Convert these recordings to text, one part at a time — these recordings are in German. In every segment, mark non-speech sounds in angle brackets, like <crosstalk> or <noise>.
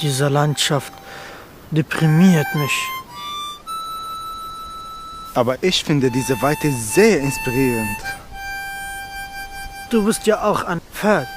Diese Landschaft deprimiert mich. Aber ich finde diese Weite sehr inspirierend. Du bist ja auch ein Pferd.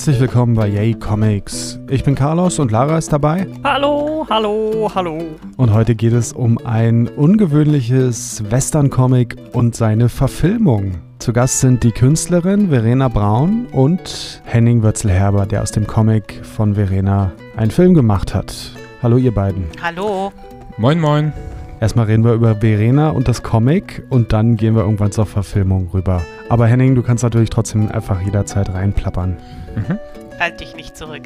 Herzlich willkommen bei Yay Comics. Ich bin Carlos und Lara ist dabei. Hallo, hallo, hallo. Und heute geht es um ein ungewöhnliches Western-Comic und seine Verfilmung. Zu Gast sind die Künstlerin Verena Braun und Henning Wörzelherber, der aus dem Comic von Verena einen Film gemacht hat. Hallo ihr beiden. Hallo. Moin, moin. Erstmal reden wir über Verena und das Comic und dann gehen wir irgendwann zur Verfilmung rüber. Aber Henning, du kannst natürlich trotzdem einfach jederzeit reinplappern. Halt dich nicht zurück.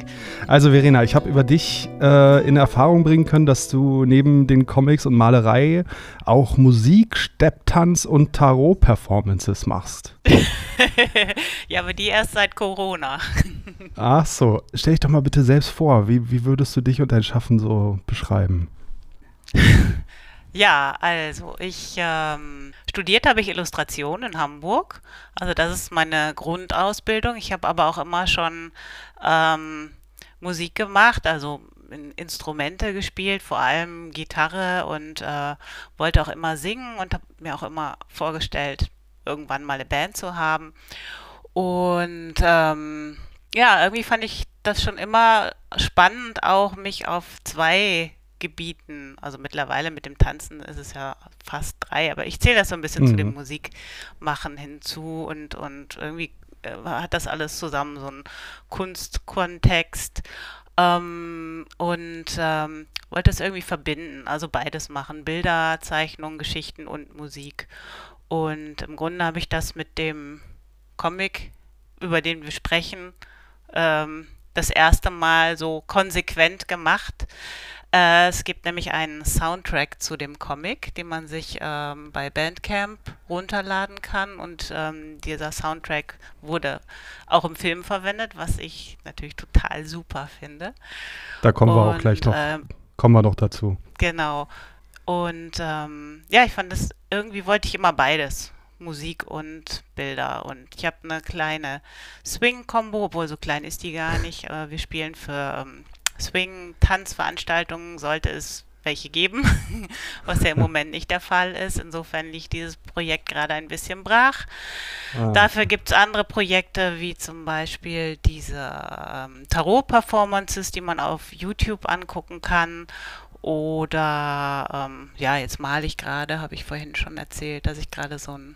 Also Verena, ich habe über dich äh, in Erfahrung bringen können, dass du neben den Comics und Malerei auch Musik, Stepptanz und Tarot-Performances machst. <laughs> ja, aber die erst seit Corona. <laughs> Ach so, stell dich doch mal bitte selbst vor, wie, wie würdest du dich und dein Schaffen so beschreiben? <laughs> Ja, also ich ähm, studiert habe ich Illustration in Hamburg. Also das ist meine Grundausbildung. Ich habe aber auch immer schon ähm, Musik gemacht, also in Instrumente gespielt, vor allem Gitarre und äh, wollte auch immer singen und habe mir auch immer vorgestellt, irgendwann mal eine Band zu haben. Und ähm, ja, irgendwie fand ich das schon immer spannend, auch mich auf zwei Gebieten, also mittlerweile mit dem Tanzen ist es ja fast drei, aber ich zähle das so ein bisschen zu dem Mhm. Musikmachen hinzu und, und irgendwie äh, hat das alles zusammen so einen Kunstkontext ähm, und ähm, wollte es irgendwie verbinden, also beides machen, Bilder, Zeichnungen, Geschichten und Musik. Und im Grunde habe ich das mit dem Comic, über den wir sprechen, ähm, das erste Mal so konsequent gemacht. Äh, es gibt nämlich einen Soundtrack zu dem Comic, den man sich ähm, bei Bandcamp runterladen kann. Und ähm, dieser Soundtrack wurde auch im Film verwendet, was ich natürlich total super finde. Da kommen wir auch gleich Und, noch, ähm, kommen wir noch dazu. Genau. Und ähm, ja, ich fand das, irgendwie wollte ich immer beides. Musik und Bilder. Und ich habe eine kleine Swing-Kombo, obwohl so klein ist die gar nicht. Äh, wir spielen für ähm, Swing-Tanzveranstaltungen, sollte es welche geben, <laughs> was ja im Moment nicht der Fall ist. Insofern liegt dieses Projekt gerade ein bisschen brach. Ah. Dafür gibt es andere Projekte, wie zum Beispiel diese ähm, Tarot-Performances, die man auf YouTube angucken kann. Oder, ähm, ja, jetzt male ich gerade, habe ich vorhin schon erzählt, dass ich gerade so ein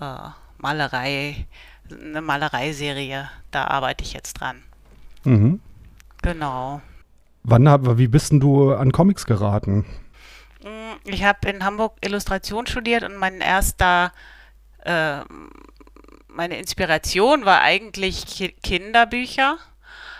äh, Malerei, eine Malereiserie, da arbeite ich jetzt dran. Mhm. Genau. Wann, wie bist denn du an Comics geraten? Mm, Ich habe in Hamburg Illustration studiert und mein erster, äh, meine Inspiration war eigentlich Ki Kinderbücher,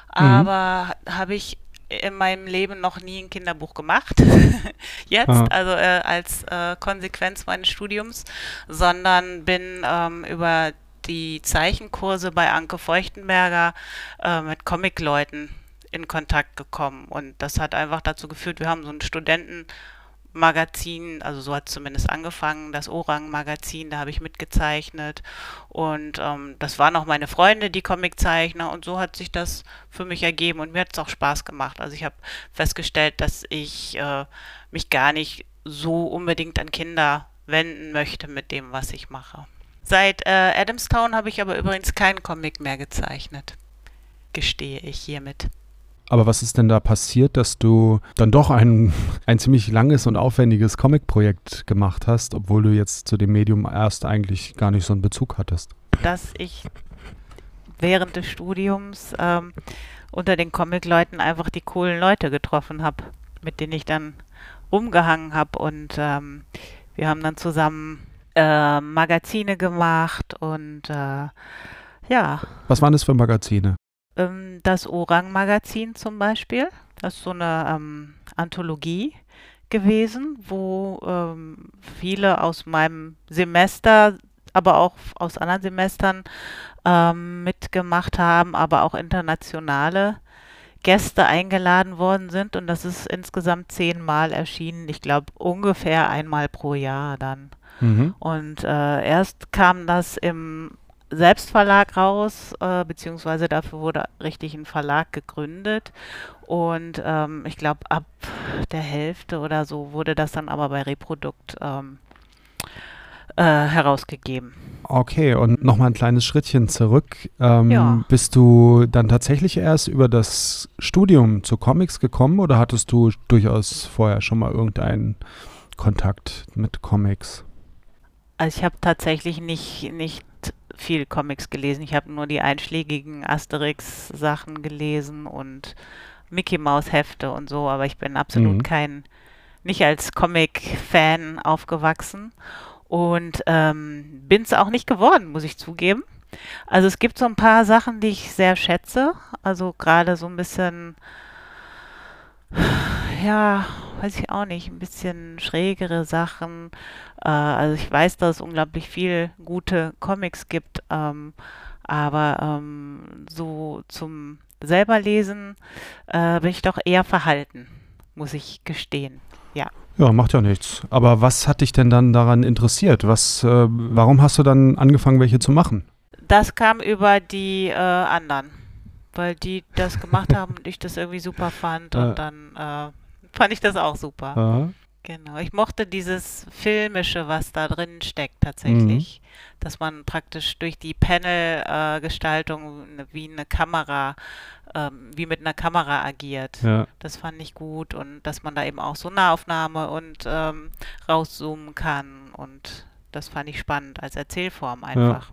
aber habe ich in meinem Leben noch nie ein Kinderbuch gemacht. <laughs> Jetzt, Ah. also äh, als äh, Konsequenz meines Studiums, sondern bin ähm, über die Zeichenkurse bei Anke Feuchtenberger äh, mit Comicleuten in Kontakt gekommen. Und das hat einfach dazu geführt, wir haben so ein Studentenmagazin, also so hat es zumindest angefangen, das Orang-Magazin, da habe ich mitgezeichnet. Und ähm, das waren auch meine Freunde, die Comiczeichner. Und so hat sich das für mich ergeben. Und mir hat es auch Spaß gemacht. Also ich habe festgestellt, dass ich äh, mich gar nicht so unbedingt an Kinder wenden möchte mit dem, was ich mache. Seit äh, Adamstown habe ich aber übrigens keinen Comic mehr gezeichnet. Gestehe ich hiermit. Aber was ist denn da passiert, dass du dann doch ein, <laughs> ein ziemlich langes und aufwendiges Comic-Projekt gemacht hast, obwohl du jetzt zu dem Medium erst eigentlich gar nicht so einen Bezug hattest? dass ich während des Studiums ähm, unter den Comic-Leuten einfach die coolen Leute getroffen habe, mit denen ich dann rumgehangen habe und ähm, wir haben dann zusammen äh, Magazine gemacht und äh, ja, Was waren das für Magazine? Ähm, das Orang-Magazin zum Beispiel, das ist so eine ähm, Anthologie gewesen, wo ähm, viele aus meinem Semester, aber auch aus anderen Semestern ähm, mitgemacht haben, aber auch internationale Gäste eingeladen worden sind und das ist insgesamt zehnmal erschienen. Ich glaube ungefähr einmal pro Jahr dann. Mhm. Und äh, erst kam das im Selbstverlag raus, äh, beziehungsweise dafür wurde richtig ein Verlag gegründet. Und ähm, ich glaube, ab der Hälfte oder so wurde das dann aber bei Reprodukt ähm, äh, herausgegeben. Okay, und nochmal ein kleines Schrittchen zurück. Ähm, Ja. Bist du dann tatsächlich erst über das Studium zu Comics gekommen oder hattest du durchaus vorher schon mal irgendeinen Kontakt mit Comics? Also ich habe tatsächlich nicht, nicht viel Comics gelesen. Ich habe nur die einschlägigen Asterix-Sachen gelesen und Mickey Maus Hefte und so, aber ich bin absolut Mhm. kein, nicht als Comic-Fan aufgewachsen und ähm, bin es auch nicht geworden, muss ich zugeben. Also es gibt so ein paar Sachen, die ich sehr schätze. Also gerade so ein bisschen, ja, weiß ich auch nicht, ein bisschen schrägere Sachen. Äh, also ich weiß, dass es unglaublich viel gute Comics gibt, ähm, aber ähm, so zum selber lesen äh, bin ich doch eher verhalten, muss ich gestehen. Ja, macht ja nichts. Aber was hat dich denn dann daran interessiert? Was, äh, warum hast du dann angefangen, welche zu machen? Das kam über die äh, anderen, weil die das gemacht <laughs> haben und ich das irgendwie super fand Ja. und dann äh, fand ich das auch super. Ja. Genau, ich mochte dieses Filmische, was da drin steckt tatsächlich, dass man praktisch durch die Panel-Gestaltung wie eine Kamera, ähm, wie mit einer Kamera agiert. ja. Das fand ich gut und dass man da eben auch so Nahaufnahme und ähm, rauszoomen kann und das fand ich spannend als Erzählform einfach.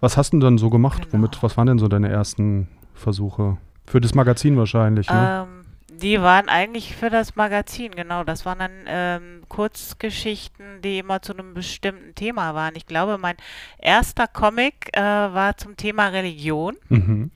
Was hast du denn dann so gemacht? Genau. Womit, was waren denn so deine ersten Versuche? Für das Magazin wahrscheinlich, ne? Ähm, die waren eigentlich für das Magazin, genau. Das waren dann ähm, Kurzgeschichten, die immer zu einem bestimmten Thema waren. Ich glaube, mein erster Comic äh, war zum Thema Religion. Mhm.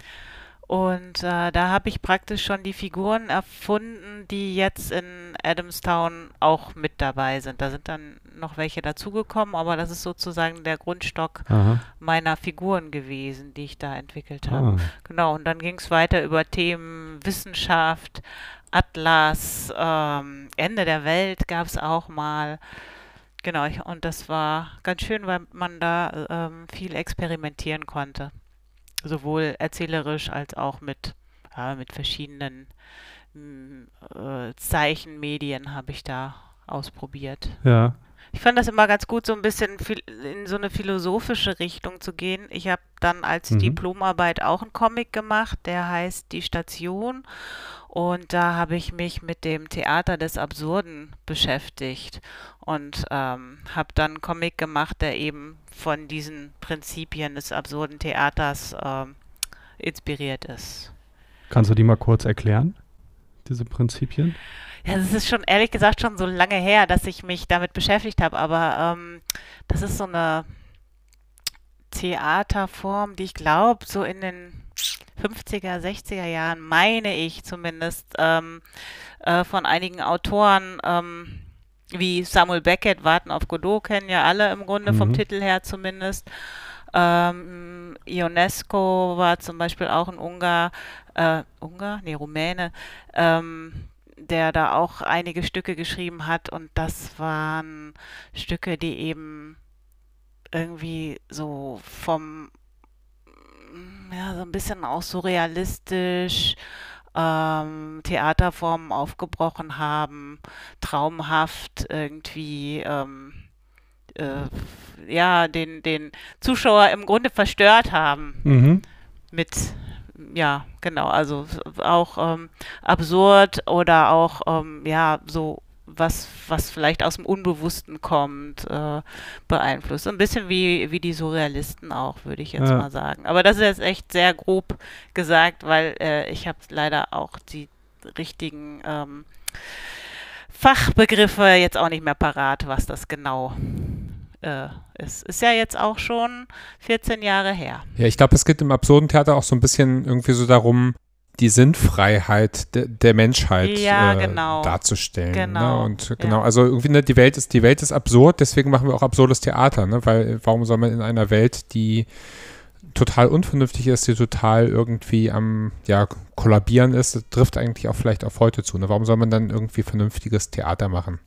Und äh, da habe ich praktisch schon die Figuren erfunden, die jetzt in Adamstown auch mit dabei sind. Da sind dann noch welche dazugekommen, aber das ist sozusagen der Grundstock Aha. meiner Figuren gewesen, die ich da entwickelt habe. Ah. Genau, und dann ging es weiter über Themen Wissenschaft, Atlas, ähm, Ende der Welt gab es auch mal. Genau, ich, und das war ganz schön, weil man da ähm, viel experimentieren konnte. Sowohl erzählerisch als auch mit, ja, mit verschiedenen m, äh, Zeichenmedien habe ich da ausprobiert. Ja. Ich fand das immer ganz gut, so ein bisschen in so eine philosophische Richtung zu gehen. Ich habe dann als Mhm. Diplomarbeit auch einen Comic gemacht, der heißt Die Station. Und da habe ich mich mit dem Theater des Absurden beschäftigt und ähm, habe dann einen Comic gemacht, der eben von diesen Prinzipien des absurden Theaters ähm, inspiriert ist. Kannst du die mal kurz erklären, diese Prinzipien? Ja, das ist schon ehrlich gesagt schon so lange her, dass ich mich damit beschäftigt habe, aber ähm, das ist so eine Theaterform, die ich glaube, so in den 50er, 60er Jahren, meine ich zumindest, ähm, äh, von einigen Autoren ähm, wie Samuel Beckett, Warten auf Godot, kennen ja alle im Grunde vom Mhm. Titel her zumindest. Ähm, Ionesco war zum Beispiel auch ein Ungar, äh, Ungar? Nee, Rumäne, ähm, der da auch einige Stücke geschrieben hat und das waren Stücke, die eben irgendwie so vom, ja, so ein bisschen auch surrealistisch ähm, Theaterformen aufgebrochen haben, traumhaft irgendwie, ähm, äh, ja, den, den Zuschauer im Grunde verstört haben Mhm. mit, ja, genau, also auch ähm, absurd oder auch, ähm, ja, so was, was vielleicht aus dem Unbewussten kommt, äh, beeinflusst. Ein bisschen wie, wie die Surrealisten auch, würde ich jetzt Ja. mal sagen. Aber das ist jetzt echt sehr grob gesagt, weil äh, ich habe leider auch die richtigen ähm, Fachbegriffe jetzt auch nicht mehr parat, was das genau äh, ist. Ist ja jetzt auch schon 14 Jahre her. Ja, ich glaube, es geht im absurden Theater auch so ein bisschen irgendwie so darum, die Sinnfreiheit de der Menschheit Ja, äh, genau. darzustellen. Genau, Ne? Und ja. genau, also irgendwie, ne, die Welt ist, die Welt ist absurd, deswegen machen wir auch absurdes Theater, ne? Weil warum soll man in einer Welt, die total unvernünftig ist, die total irgendwie am ja, kollabieren ist, das trifft eigentlich auch vielleicht auf heute zu. Ne? Warum soll man dann irgendwie vernünftiges Theater machen?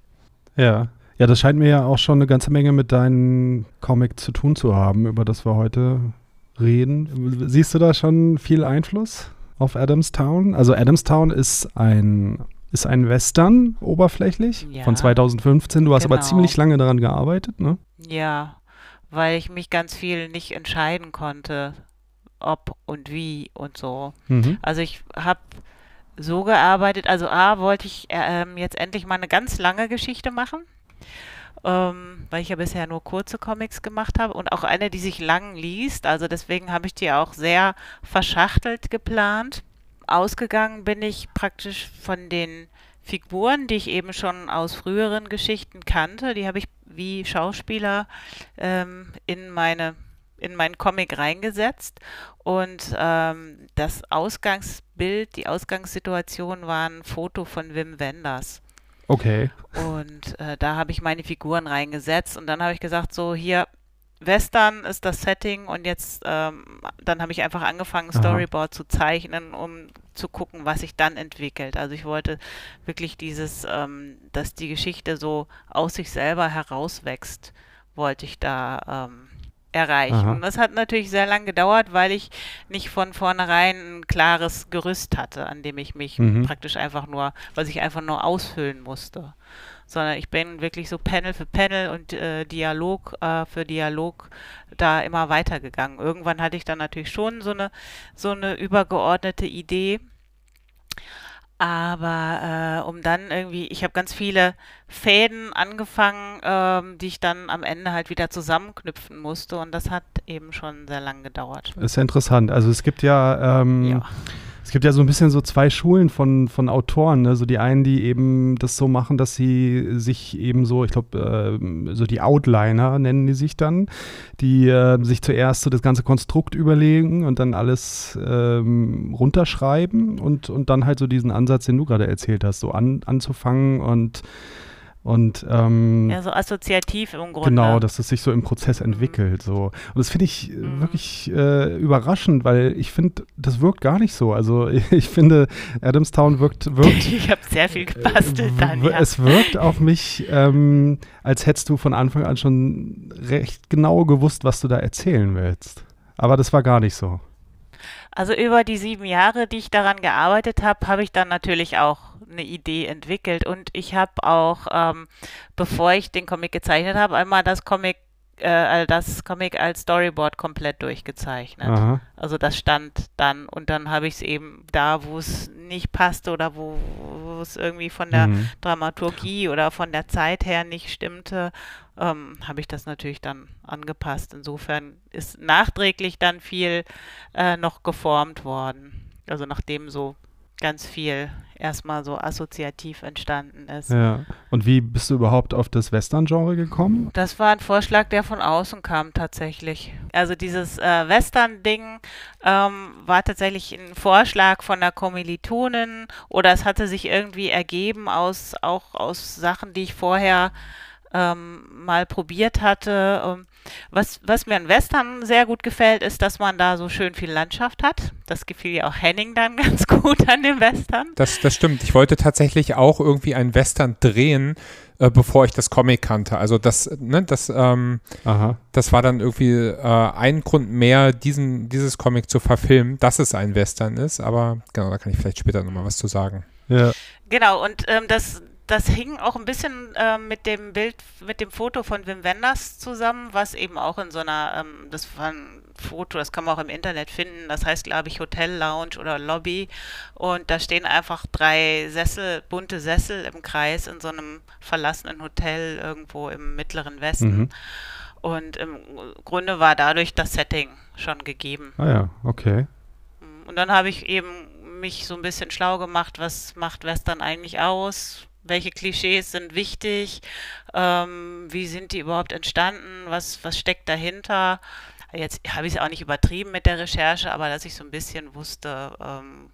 Ja. Ja, das scheint mir ja auch schon eine ganze Menge mit deinem Comic zu tun zu haben, über das wir heute reden. Siehst du da schon viel Einfluss auf Adamstown? Also Adamstown ist ein ist ein Western oberflächlich Ja. von 2015. Du hast aber Genau. ziemlich lange daran gearbeitet, ne? Ja, weil ich mich ganz viel nicht entscheiden konnte, ob und wie und so. Mhm. Also ich habe so gearbeitet, also A, wollte ich äh, ähm, jetzt endlich mal eine ganz lange Geschichte machen, ähm, weil ich ja bisher nur kurze Comics gemacht habe und auch eine, die sich lang liest. Also deswegen habe ich die auch sehr verschachtelt geplant. Ausgegangen bin ich praktisch von den Figuren, die ich eben schon aus früheren Geschichten kannte. Die habe ich wie Schauspieler ähm, in meine in meinen Comic reingesetzt und ähm, das Ausgangsbild, die Ausgangssituation war ein Foto von Wim Wenders. Okay. Und äh, da habe ich meine Figuren reingesetzt und dann habe ich gesagt, so hier, Western ist das Setting und jetzt, ähm, dann habe ich einfach angefangen, Aha. Storyboard zu zeichnen, um zu gucken, was sich dann entwickelt. Also ich wollte wirklich dieses, ähm, dass die Geschichte so aus sich selber herauswächst, wollte ich da ähm, erreichen. Aha. Und das hat natürlich sehr lang gedauert, weil ich nicht von vornherein ein klares Gerüst hatte, an dem ich mich Mhm. praktisch einfach nur, was ich einfach nur ausfüllen musste. Sondern ich bin wirklich so Panel für Panel und äh, Dialog äh, für Dialog da immer weitergegangen. Irgendwann hatte ich dann natürlich schon so eine, so eine übergeordnete Idee. Aber äh, um dann irgendwie, ich habe ganz viele Fäden angefangen, ähm, die ich dann am Ende halt wieder zusammenknüpfen musste. Und das hat eben schon sehr lang gedauert. Ist ja interessant. Also es gibt ja, ähm, Ja. Es gibt ja so ein bisschen so zwei Schulen von, von Autoren. Ne? So die einen, die eben das so machen, dass sie sich eben so, ich glaube, ähm, so die Outliner nennen die sich dann, die äh, sich zuerst so das ganze Konstrukt überlegen und dann alles ähm, runterschreiben und, und dann halt so diesen Ansatz, den du gerade erzählt hast, so an, anzufangen und und ähm, Ja, so assoziativ im Grunde. Genau, dass es sich so im Prozess entwickelt. So. Und das finde ich äh, Mhm. wirklich äh, überraschend, weil ich finde, das wirkt gar nicht so. Also <laughs> ich finde, Adamstown wirkt, wirkt <laughs> Ich habe sehr viel gebastelt dann, ja. es wirkt auf mich, ähm, als hättest du von Anfang an schon recht genau gewusst, was du da erzählen willst. Aber das war gar nicht so. Also über die sieben Jahre, die ich daran gearbeitet habe, habe ich dann natürlich auch eine Idee entwickelt und ich habe auch, ähm, bevor ich den Comic gezeichnet habe, einmal das Comic, äh, das Comic als Storyboard komplett durchgezeichnet. Aha. Also das stand dann und dann habe ich es eben da, wo es nicht passte oder wo, wo es irgendwie von der Mhm. Dramaturgie oder von der Zeit her nicht stimmte, ähm, habe ich das natürlich dann angepasst. Insofern ist nachträglich dann viel äh, noch geformt worden. Also nachdem so ganz viel erstmal so assoziativ entstanden ist. Ja. Und wie bist du überhaupt auf das Western-Genre gekommen? Das war ein Vorschlag, der von außen kam tatsächlich. Also dieses äh, Western-Ding ähm, war tatsächlich ein Vorschlag von der Kommilitonin oder es hatte sich irgendwie ergeben aus auch aus Sachen, die ich vorher ähm, mal probiert hatte. Ähm, was, was mir an Western sehr gut gefällt, ist, dass man da so schön viel Landschaft hat. Das gefiel ja auch Henning dann <laughs> ganz gut an dem Western. Das, das stimmt. Ich wollte tatsächlich auch irgendwie einen Western drehen, äh, bevor ich das Comic kannte. Also das, ne, das, ähm, Aha. das war dann irgendwie äh, ein Grund mehr, diesen, dieses Comic zu verfilmen, dass es ein Western ist. Aber genau, da kann ich vielleicht später nochmal was zu sagen. Ja. Genau, und ähm, das, das hing auch ein bisschen äh, mit dem Bild, mit dem Foto von Wim Wenders zusammen, was eben auch in so einer, ähm, das war ein Foto, das kann man auch im Internet finden, das heißt, glaube ich, Hotel Lounge oder Lobby und da stehen einfach drei Sessel, bunte Sessel im Kreis in so einem verlassenen Hotel irgendwo im mittleren Westen. Mhm. Und im Grunde war dadurch das Setting schon gegeben. Ah ja, okay. Und dann habe ich eben mich so ein bisschen schlau gemacht, was macht Western eigentlich aus? Welche Klischees sind wichtig? Ähm, wie sind die überhaupt entstanden? Was, was steckt dahinter? Jetzt habe ich es auch nicht übertrieben mit der Recherche, aber dass ich so ein bisschen wusste, ähm,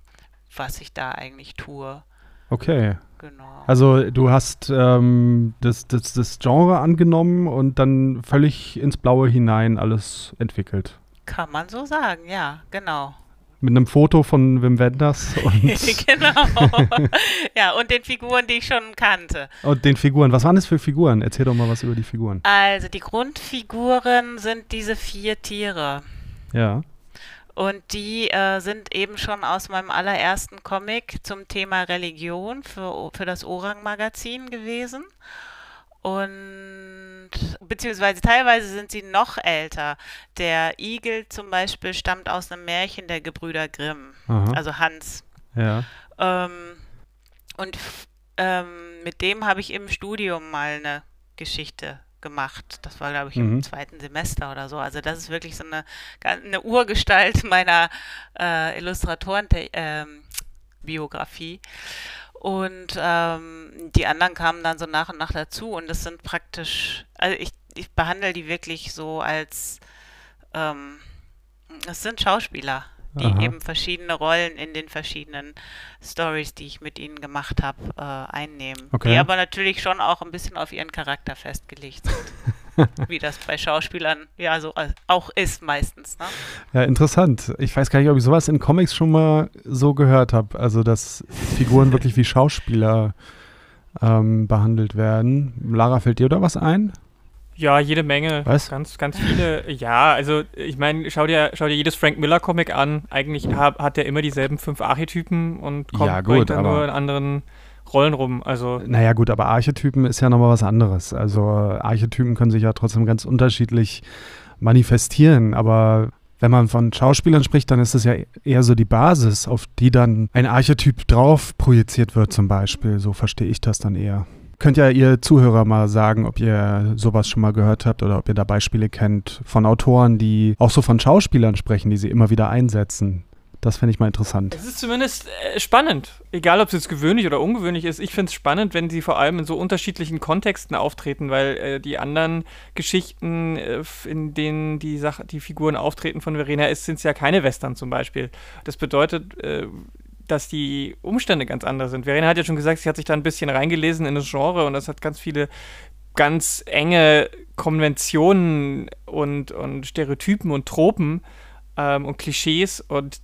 was ich da eigentlich tue. Okay. Genau. Also du hast ähm, das, das, das Genre angenommen und dann völlig ins Blaue hinein alles entwickelt. Kann man so sagen, ja, genau. Mit einem Foto von Wim Wenders und, <laughs> genau. <laughs> ja, und den Figuren, die ich schon kannte. und den Figuren. Was waren das für Figuren? Erzähl doch mal was über die Figuren. Also die Grundfiguren sind diese vier Tiere. Ja. Und die äh, sind eben schon aus meinem allerersten Comic zum Thema Religion für, für das Orang-Magazin gewesen. Und beziehungsweise teilweise sind sie noch älter. Der Igel zum Beispiel stammt aus einem Märchen der Gebrüder Grimm, Aha. also Hans. Ja. Ähm, und ähm, mit dem habe ich im Studium mal eine Geschichte gemacht. Das war, glaube ich, Mhm. im zweiten Semester oder so. Also das ist wirklich so eine, eine Urgestalt <laughs> meiner äh, Illustratoren-Biografie. Und ähm, die anderen kamen dann so nach und nach dazu und das sind praktisch, also ich, ich behandle die wirklich so als, ähm, es sind Schauspieler, die Aha. eben verschiedene Rollen in den verschiedenen Stories, die ich mit ihnen gemacht habe, äh, einnehmen. Okay. Die aber natürlich schon auch ein bisschen auf ihren Charakter festgelegt sind. <laughs> <laughs> Wie das bei Schauspielern ja so äh, auch ist meistens. Ne? Ja, interessant. Ich weiß gar nicht, ob ich sowas in Comics schon mal so gehört habe. Also, dass Figuren wirklich wie Schauspieler ähm, behandelt werden. Lara, fällt dir da was ein? Ja, jede Menge. Was? Ganz, ganz viele. Ja, also ich meine, schau dir, schau dir jedes Frank Miller Comic an. Eigentlich ha, hat er immer dieselben fünf Archetypen und kommt Ja, gut, dann aber- nur in anderen Rollen rum. Also Naja, gut, aber Archetypen ist ja nochmal was anderes. Also, Archetypen können sich ja trotzdem ganz unterschiedlich manifestieren. Aber wenn man von Schauspielern spricht, dann ist es ja eher so die Basis, auf die dann ein Archetyp drauf projiziert wird, zum Beispiel. So verstehe ich das dann eher. Könnt ja ihr Zuhörer mal sagen, ob ihr sowas schon mal gehört habt oder ob ihr da Beispiele kennt von Autoren, die auch so von Schauspielern sprechen, die sie immer wieder einsetzen. Das fände ich mal interessant. es ist zumindest äh, spannend. Egal, ob es jetzt gewöhnlich oder ungewöhnlich ist. Ich finde es spannend, wenn sie vor allem in so unterschiedlichen Kontexten auftreten, weil äh, die anderen Geschichten, äh, in denen die, Sach die Figuren auftreten von Verena, sind es ja keine Western zum Beispiel. Das bedeutet, äh, dass die Umstände ganz anders sind. Verena hat ja schon gesagt, sie hat sich da ein bisschen reingelesen in das Genre und das hat ganz viele ganz enge Konventionen und, und Stereotypen und Tropen ähm, und Klischees und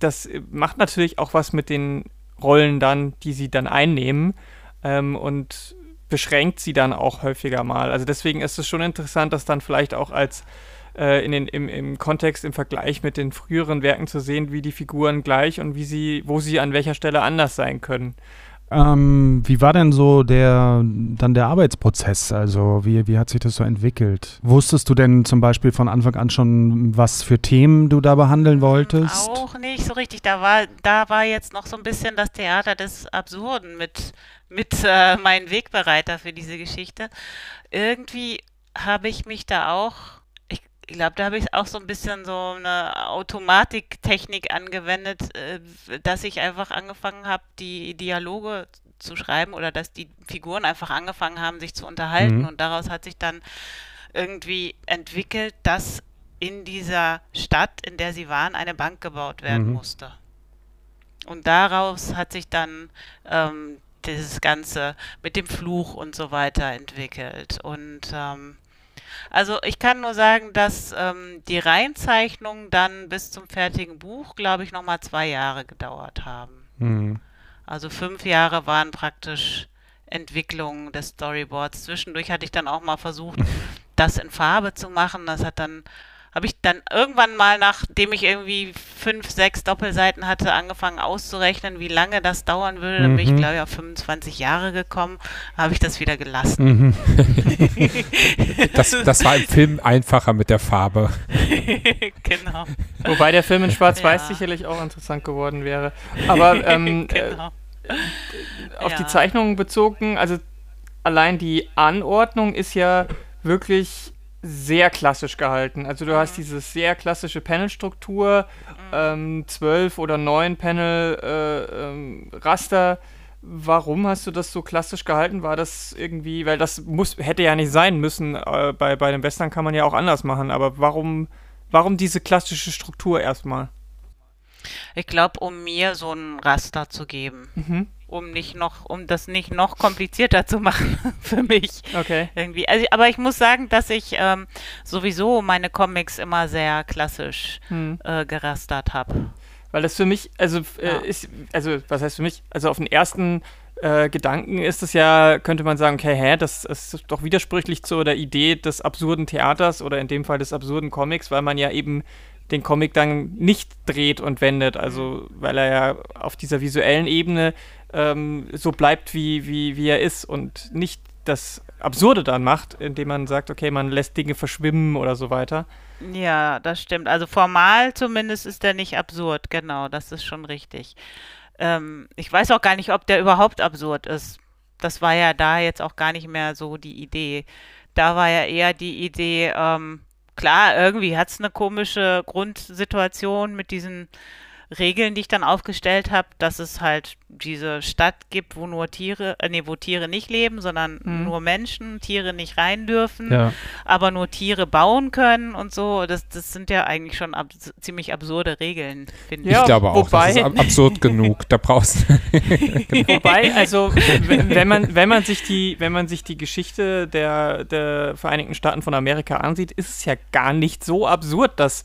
das macht natürlich auch was mit den Rollen dann, die sie dann einnehmen ähm, und beschränkt sie dann auch häufiger mal. Also deswegen ist es schon interessant, das dann vielleicht auch als äh, in den, im, im Kontext, im Vergleich mit den früheren Werken zu sehen, wie die Figuren gleich und wie sie, wo sie an welcher Stelle anders sein können. Ähm, wie war denn so der dann der Arbeitsprozess? Also wie, wie hat sich das so entwickelt? Wusstest du denn zum Beispiel von Anfang an schon, was für Themen du da behandeln wolltest? Auch nicht so richtig. Da war, da war jetzt noch so ein bisschen das Theater des Absurden mit, mit äh, mein Wegbereiter für diese Geschichte. Irgendwie habe ich mich da auch, ich glaube, da habe ich auch so ein bisschen so eine Automatiktechnik angewendet, äh, dass ich einfach angefangen habe, die Dialoge zu schreiben oder dass die Figuren einfach angefangen haben, sich zu unterhalten. Mhm. Und daraus hat sich dann irgendwie entwickelt, dass in dieser Stadt, in der sie waren, eine Bank gebaut werden Mhm. musste. Und daraus hat sich dann ähm, dieses Ganze mit dem Fluch und so weiter entwickelt. Und ähm, also ich kann nur sagen, dass ähm, die Reinzeichnungen dann bis zum fertigen Buch, glaube ich, nochmal zwei Jahre gedauert haben. Hm. Also fünf Jahre waren praktisch Entwicklung des Storyboards. Zwischendurch hatte ich dann auch mal versucht, <laughs> das in Farbe zu machen. Das hat dann habe ich dann irgendwann mal, nachdem ich irgendwie fünf, sechs Doppelseiten hatte, angefangen auszurechnen, wie lange das dauern würde. Dann bin ich, Mhm. glaube ich, auf 25 Jahre gekommen, habe ich das wieder gelassen. Mhm. <laughs> Das, das war im Film einfacher mit der Farbe. <laughs> genau. Wobei der Film in Schwarz-Weiß Ja. sicherlich auch interessant geworden wäre. Aber <laughs> ähm, äh, genau. auf die Ja. Zeichnungen bezogen, also allein die Anordnung ist ja wirklich sehr klassisch gehalten. Also du Mhm. hast diese sehr klassische Panelstruktur, ähm, zwölf oder neun Panel äh, ähm, Raster. Warum hast du das so klassisch gehalten? War das irgendwie, weil das muss, hätte ja nicht sein müssen. Äh, bei, bei dem Western kann man ja auch anders machen, aber warum, warum diese klassische Struktur erstmal? Ich glaube, um mir so ein Raster zu geben. Mhm. Um nicht noch, um das nicht noch komplizierter zu machen <laughs> für mich. Okay. Irgendwie. Also, aber ich muss sagen, dass ich ähm, sowieso meine Comics immer sehr klassisch Hm. äh, gerastert habe. Weil das für mich, also äh, Ja. ist, also was heißt für mich? Also auf den ersten äh, Gedanken ist es ja, könnte man sagen, okay, hä, das ist doch widersprüchlich zu der Idee des absurden Theaters oder in dem Fall des absurden Comics, weil man ja eben den Comic dann nicht dreht und wendet, also weil er ja auf dieser visuellen Ebene ähm, so bleibt, wie, wie, wie er ist und nicht das Absurde dann macht, indem man sagt, okay, man lässt Dinge verschwimmen oder so weiter. Ja, das stimmt. Also formal zumindest ist der nicht absurd. Genau, das ist schon richtig. Ähm, ich weiß auch gar nicht, ob der überhaupt absurd ist. Das war ja da jetzt auch gar nicht mehr so die Idee. Da war ja eher die Idee, ähm, klar, irgendwie hat es eine komische Grundsituation mit diesen Regeln, die ich dann aufgestellt habe, dass es halt diese Stadt gibt, wo nur Tiere, äh, nee, wo Tiere nicht leben, sondern Mhm. nur Menschen, Tiere nicht rein dürfen Ja. aber nur Tiere bauen können und so. Das, das sind ja eigentlich schon ab, ziemlich absurde Regeln, finde Ja, ich glaube auch, wobei- das ist ab absurd <laughs> genug. Da brauchst du. <laughs> Wobei, also wenn wenn man, wenn man sich die, wenn man sich die Geschichte der, der Vereinigten Staaten von Amerika ansieht, ist es ja gar nicht so absurd, dass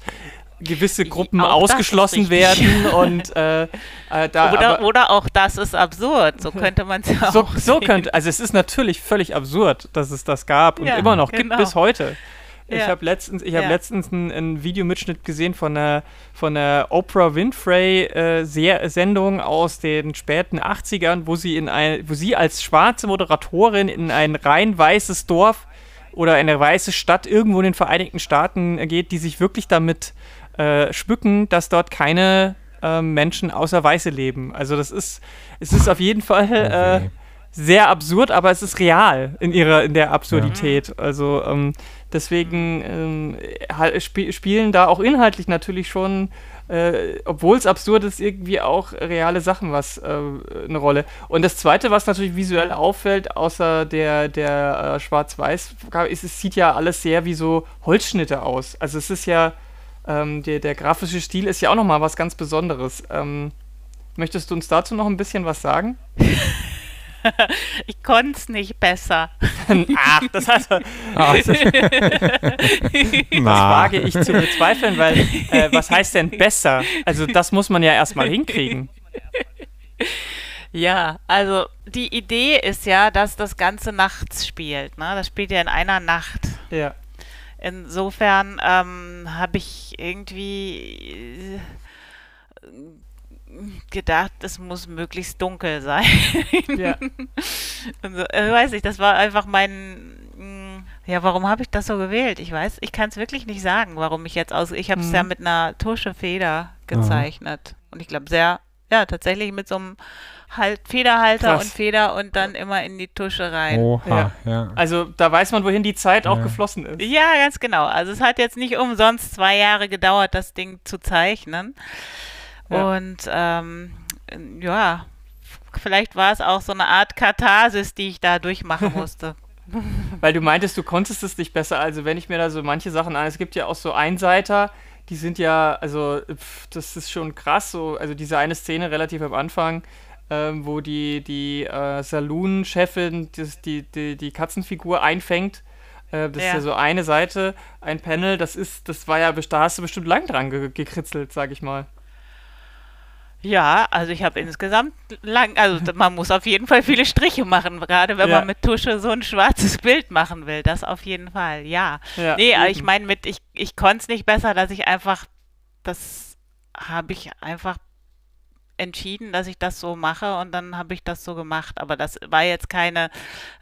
gewisse Gruppen Auch ausgeschlossen werden und äh, äh, da <laughs> Oder, aber, oder auch das ist absurd. So könnte man es ja so, auch so sehen. könnte, also es ist natürlich völlig absurd, dass es das gab und Ja, immer noch genau. gibt bis heute. Ich Ja. habe letztens, ich hab Ja. letztens einen, einen Videomitschnitt gesehen von einer, von einer Oprah Winfrey äh, aus den späten 80ern, wo sie in ein, wo sie als schwarze Moderatorin in ein rein weißes Dorf oder eine weiße Stadt irgendwo in den Vereinigten Staaten geht, die sich wirklich damit äh, schmücken, dass dort keine ähm, Menschen außer Weiße leben. Also das ist, es ist auf jeden Fall äh, weh. sehr absurd, aber es ist real in ihrer, in der Absurdität. Also ähm, deswegen ähm, sp spielen da auch inhaltlich natürlich schon, äh, obwohl es absurd ist, irgendwie auch reale Sachen was äh, eine Rolle. Und das Zweite, was natürlich visuell auffällt, außer der, der äh, Schwarz-Weiß, ist, es sieht ja alles sehr wie so Holzschnitte aus. Also es ist ja, ähm, der, der grafische Stil ist ja auch nochmal was ganz Besonderes. Ähm, möchtest du uns dazu noch ein bisschen was sagen? <laughs> Ich konnte es nicht besser. <laughs> Ach, das heißt, <laughs> das Ah, na, wage ich zu bezweifeln, weil äh, was heißt denn besser? Also das muss man ja erstmal hinkriegen. Ja, also die Idee ist ja, dass das Ganze nachts spielt. Ne? Das spielt ja in einer Nacht. Ja. Insofern ähm, habe ich irgendwie äh, gedacht, es muss möglichst dunkel sein. ja. <laughs> So, äh, weiß ich, das war einfach mein. mh, Ja, warum habe ich das so gewählt? Ich weiß, ich kann es wirklich nicht sagen, warum ich jetzt aus. Ich habe es Mhm. ja mit einer Tuschefeder gezeichnet. Und ich glaube, sehr, ja, tatsächlich mit so einem halt Federhalter Krass. und Feder und dann immer in die Tusche rein. Oha, ja. Also da weiß man, wohin die Zeit auch Ja. geflossen ist. Ja, ganz genau. Also es hat jetzt nicht umsonst zwei Jahre gedauert, das Ding zu zeichnen. Ja. Und ähm, ja, vielleicht war es auch so eine Art Katharsis, die ich da durchmachen <laughs> musste. Weil du meintest, du konntest es nicht besser. Also wenn ich mir da so manche Sachen an, es gibt ja auch so Einseiter, die sind ja, also pf, das ist schon krass. So, also diese eine Szene relativ am Anfang, ähm, wo die, die äh, Saloon-Chefin die, die, die Katzenfigur einfängt. Äh, das ist Ja. ja so eine Seite, ein Panel, das ist, das war ja, da hast du bestimmt lang dran ge gekritzelt, sag ich mal. Ja, also ich habe insgesamt lang, also man muss auf jeden Fall viele Striche machen, gerade wenn Ja. man mit Tusche so ein schwarzes Bild machen will. Das auf jeden Fall, ja. Ja, nee, aber ich eben. meine mit, ich, ich konnte es nicht besser, dass ich einfach, das habe ich einfach entschieden, dass ich das so mache und dann habe ich das so gemacht. Aber das war jetzt keine,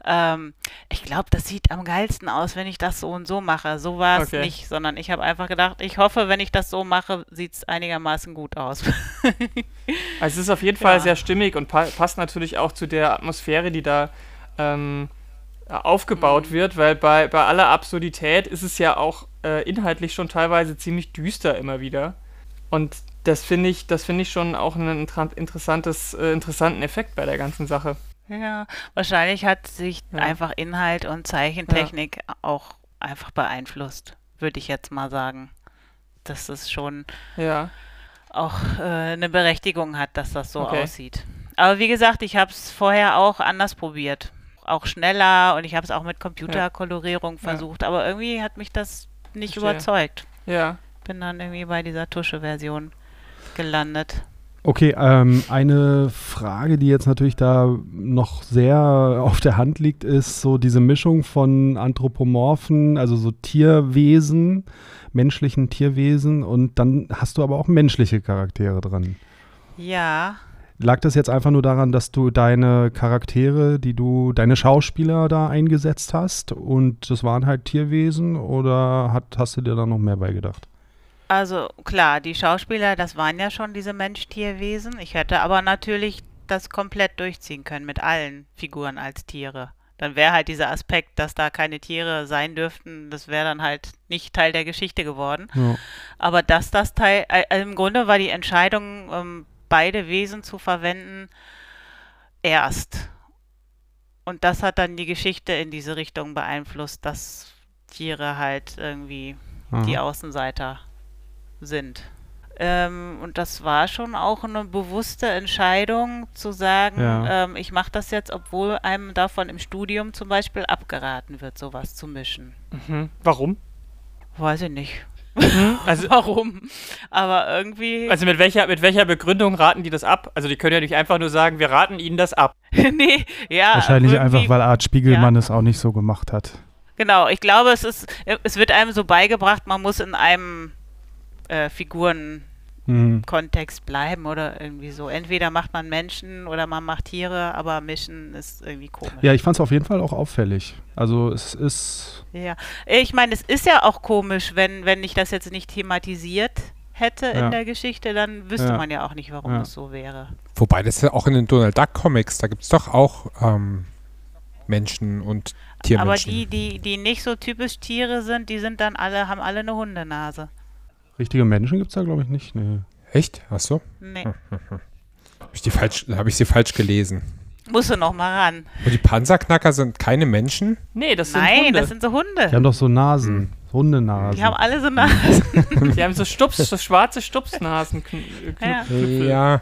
ähm, ich glaube, das sieht am geilsten aus, wenn ich das so und so mache. So war es Okay. nicht, sondern ich habe einfach gedacht, ich hoffe, wenn ich das so mache, sieht es einigermaßen gut aus. <laughs> Also es ist auf jeden Fall Ja. sehr stimmig und pa passt natürlich auch zu der Atmosphäre, die da ähm, aufgebaut Mhm. wird, weil bei, bei aller Absurdität ist es ja auch äh, inhaltlich schon teilweise ziemlich düster immer wieder. Und das finde ich, das finde ich schon auch einen interessantes, äh, interessanten Effekt bei der ganzen Sache. Ja, wahrscheinlich hat sich Ja. einfach Inhalt und Zeichentechnik auch einfach beeinflusst, würde ich jetzt mal sagen. Dass es schon Ja. auch äh, eine Berechtigung hat, dass das so Okay. aussieht. Aber wie gesagt, ich habe es vorher auch anders probiert. Auch schneller und ich habe es auch mit Computerkolorierung versucht, aber irgendwie hat mich das nicht Verstehe. überzeugt. Ja. Bin dann irgendwie bei dieser Tusche-Version gelandet. Okay, ähm, eine Frage, die jetzt natürlich da noch sehr <laughs> auf der Hand liegt, ist so diese Mischung von Anthropomorphen, also so Tierwesen, menschlichen Tierwesen und dann hast du aber auch menschliche Charaktere drin. Ja, Lag das jetzt einfach nur daran, dass du deine Charaktere, die du, deine Schauspieler da eingesetzt hast und das waren halt Tierwesen oder hat, hast du dir da noch mehr beigedacht? Also klar, die Schauspieler, das waren ja schon diese Mensch-Tier-Wesen. Ich hätte aber natürlich das komplett durchziehen können mit allen Figuren als Tiere. Dann wäre halt dieser Aspekt, dass da keine Tiere sein dürften, das wäre dann halt nicht Teil der Geschichte geworden. Ja. Aber dass das Teil, äh, im Grunde war die Entscheidung, ähm, beide Wesen zu verwenden, erst. Und das hat dann die Geschichte in diese Richtung beeinflusst, dass Tiere halt irgendwie die Aha. Außenseiter sind. Ähm, und das war schon auch eine bewusste Entscheidung zu sagen, Ja. ähm, ich mache das jetzt, obwohl einem davon im Studium zum Beispiel abgeraten wird, sowas zu mischen. Mhm. Warum? Weiß ich nicht. <laughs> Also, Warum? Aber irgendwie. also mit welcher, mit welcher Begründung raten die das ab? Also die können ja nicht einfach nur sagen, wir raten ihnen das ab. <laughs> nee, ja. Wahrscheinlich einfach, weil Art Spiegelmann es auch nicht so gemacht hat. Genau, ich glaube, es ist, es wird einem so beigebracht, man muss in einem äh, Figurenkontext Mhm. bleiben oder irgendwie so. Entweder macht man Menschen oder man macht Tiere, aber mischen ist irgendwie komisch. Ja, ich fand es auf jeden Fall auch auffällig. Also es ist, Ja. Ich meine, es ist ja auch komisch, wenn, wenn ich das jetzt nicht thematisiert hätte Ja. in der Geschichte, dann wüsste Ja. man ja auch nicht, warum Ja. es so wäre. Wobei das ja auch in den Donald Duck Comics, da gibt es doch auch ähm, Menschen und Aber Tiermenschen. die, die, die nicht so typisch Tiere sind, die sind dann alle, haben alle eine Hundenase. Richtige Menschen gibt es da, glaube ich, nicht. Nee. Echt? Achso. Nee. Hm. Habe ich, die falsch- hab ich sie falsch gelesen. Musst du noch mal ran. Und die Panzerknacker sind keine Menschen? Nee, das sind Nein, Hunde. das sind so Hunde. Die haben doch so Nasen, Hundenasen. Die haben alle so Nasen. <laughs> Die haben so Stups, so schwarze Stupsnasen. Kn Ja. Ja.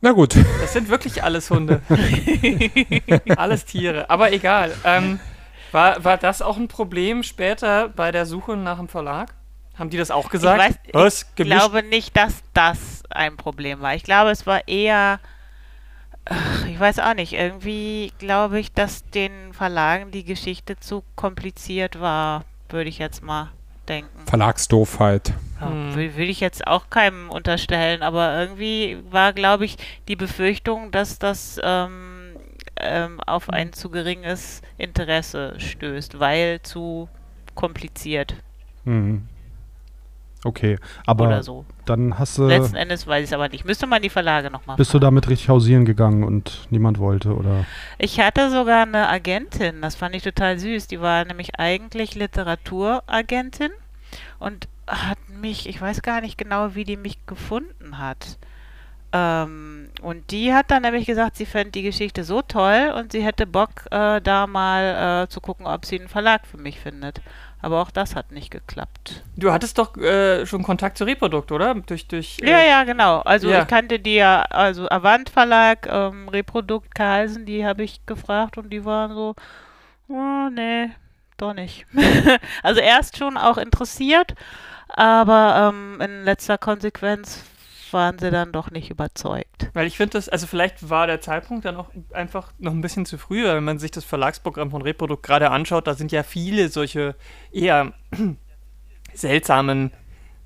Na gut. Das sind wirklich alles Hunde. <laughs> alles Tiere. Aber egal. Ähm, war, war das auch ein Problem später bei der Suche nach dem Verlag? Haben die das auch gesagt? weiß- Was? Ich glaube nicht, dass das ein Problem war. Ich glaube, es war eher, ich weiß auch nicht, irgendwie glaube ich, dass den Verlagen die Geschichte zu kompliziert war, würde ich jetzt mal denken. Verlagsdoofheit. Ja, Hm. will, will ich jetzt auch keinem unterstellen, aber irgendwie war, glaube ich, die Befürchtung, dass das ähm, ähm, auf ein zu geringes Interesse stößt, weil zu kompliziert Mhm. Okay, aber so. dann hast du, Letzten Endes weiß ich es aber nicht. Müsste man die Verlage nochmal bist du damit richtig hausieren gegangen und niemand wollte, oder? Ich hatte sogar eine Agentin, das fand ich total süß. Die war nämlich eigentlich Literaturagentin und hat mich, ich weiß gar nicht genau, wie die mich gefunden hat. Ähm, und die hat dann nämlich gesagt, sie fände die Geschichte so toll und sie hätte Bock, äh, da mal äh, zu gucken, ob sie einen Verlag für mich findet. Aber auch das hat nicht geklappt. Du hattest doch äh, schon Kontakt zu Reprodukt, oder? Durch, durch, äh, Ja, ja, genau. Also ja. ich kannte die ja, also Avant Verlag, ähm, Reprodukt Carlsen, die habe ich gefragt und die waren so, oh, nee, doch nicht. <laughs> also erst schon auch interessiert, aber ähm, in letzter Konsequenz waren sie dann doch nicht überzeugt. Weil ich finde das, also vielleicht war der Zeitpunkt dann auch einfach noch ein bisschen zu früh, weil wenn man sich das Verlagsprogramm von Reprodukt gerade anschaut, da sind ja viele solche eher <clears throat> seltsamen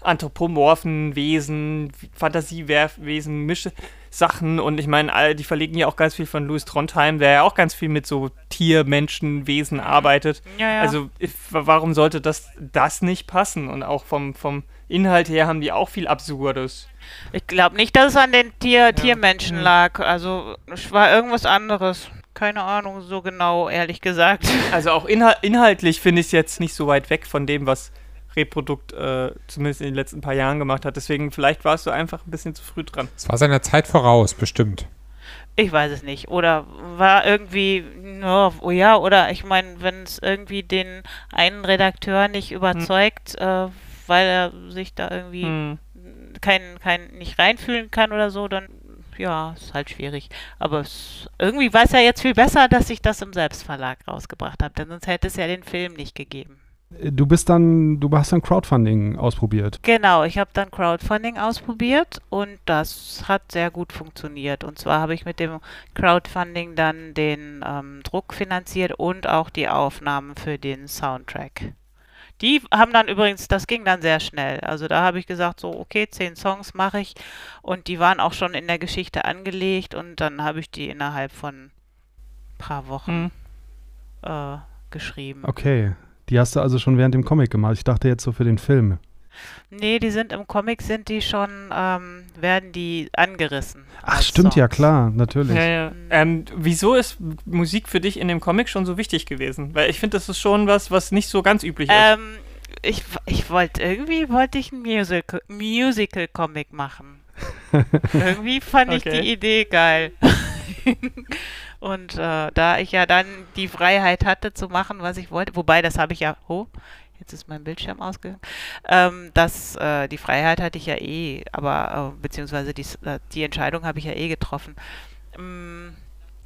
anthropomorphen Wesen, Fantasiewesen, Mische Sachen und ich meine, die verlegen ja auch ganz viel von Louis Trondheim, der ja auch ganz viel mit so Tier, Menschen, Wesen arbeitet. Ja, ja. Also warum sollte das das nicht passen? Und auch vom, vom Inhalt her haben die auch viel Absurdes. Ich glaube nicht, dass es an den Tier Tiermenschen lag. Also es war irgendwas anderes. Keine Ahnung, so genau, ehrlich gesagt. <laughs> Also auch inhal inhaltlich finde ich es jetzt nicht so weit weg von dem, was Reprodukt äh, zumindest in den letzten paar Jahren gemacht hat. Deswegen vielleicht warst du einfach ein bisschen zu früh dran. Es war seiner Zeit voraus, bestimmt. Ich weiß es nicht. Oder war irgendwie, oh ja, oder ich meine, wenn es irgendwie den einen Redakteur nicht überzeugt, äh, weil er sich da irgendwie Hm. Kein, kein, nicht reinfühlen kann oder so, dann ja, ist halt schwierig. Aber es, irgendwie weiß er jetzt viel besser, dass ich das im Selbstverlag rausgebracht habe, denn sonst hätte es ja den Film nicht gegeben. Du bist dann, du hast dann Crowdfunding ausprobiert. Genau, ich habe dann Crowdfunding ausprobiert und das hat sehr gut funktioniert. Und zwar habe ich mit dem Crowdfunding dann den ähm, Druck finanziert und auch die Aufnahmen für den Soundtrack. Die haben dann übrigens, das ging dann sehr schnell. Also da habe ich gesagt, so, okay, zehn Songs mache ich und die waren auch schon in der Geschichte angelegt und dann habe ich die innerhalb von ein paar Wochen Hm. äh, geschrieben. Okay. Die hast du also schon während dem Comic gemacht. Ich dachte jetzt so für den Film. Nee, die sind im Comic, sind die schon, ähm, werden die angerissen. Ach, stimmt ja, Songs. klar, natürlich. Ja, ja. Ähm, wieso ist Musik für dich in dem Comic schon so wichtig gewesen? Weil ich finde, das ist schon was, was nicht so ganz üblich ist. Ähm, ich, ich wollte, irgendwie wollte ich ein Musical, Musical-Comic machen. <laughs> irgendwie fand ich Okay. die Idee geil. <laughs> Und äh, da ich ja dann die Freiheit hatte zu machen, was ich wollte, wobei das habe ich ja, oh, jetzt ist mein Bildschirm ausgegangen, ähm, das, äh, die Freiheit hatte ich ja eh, aber, äh, beziehungsweise die, äh, die Entscheidung habe ich ja eh getroffen. Mm,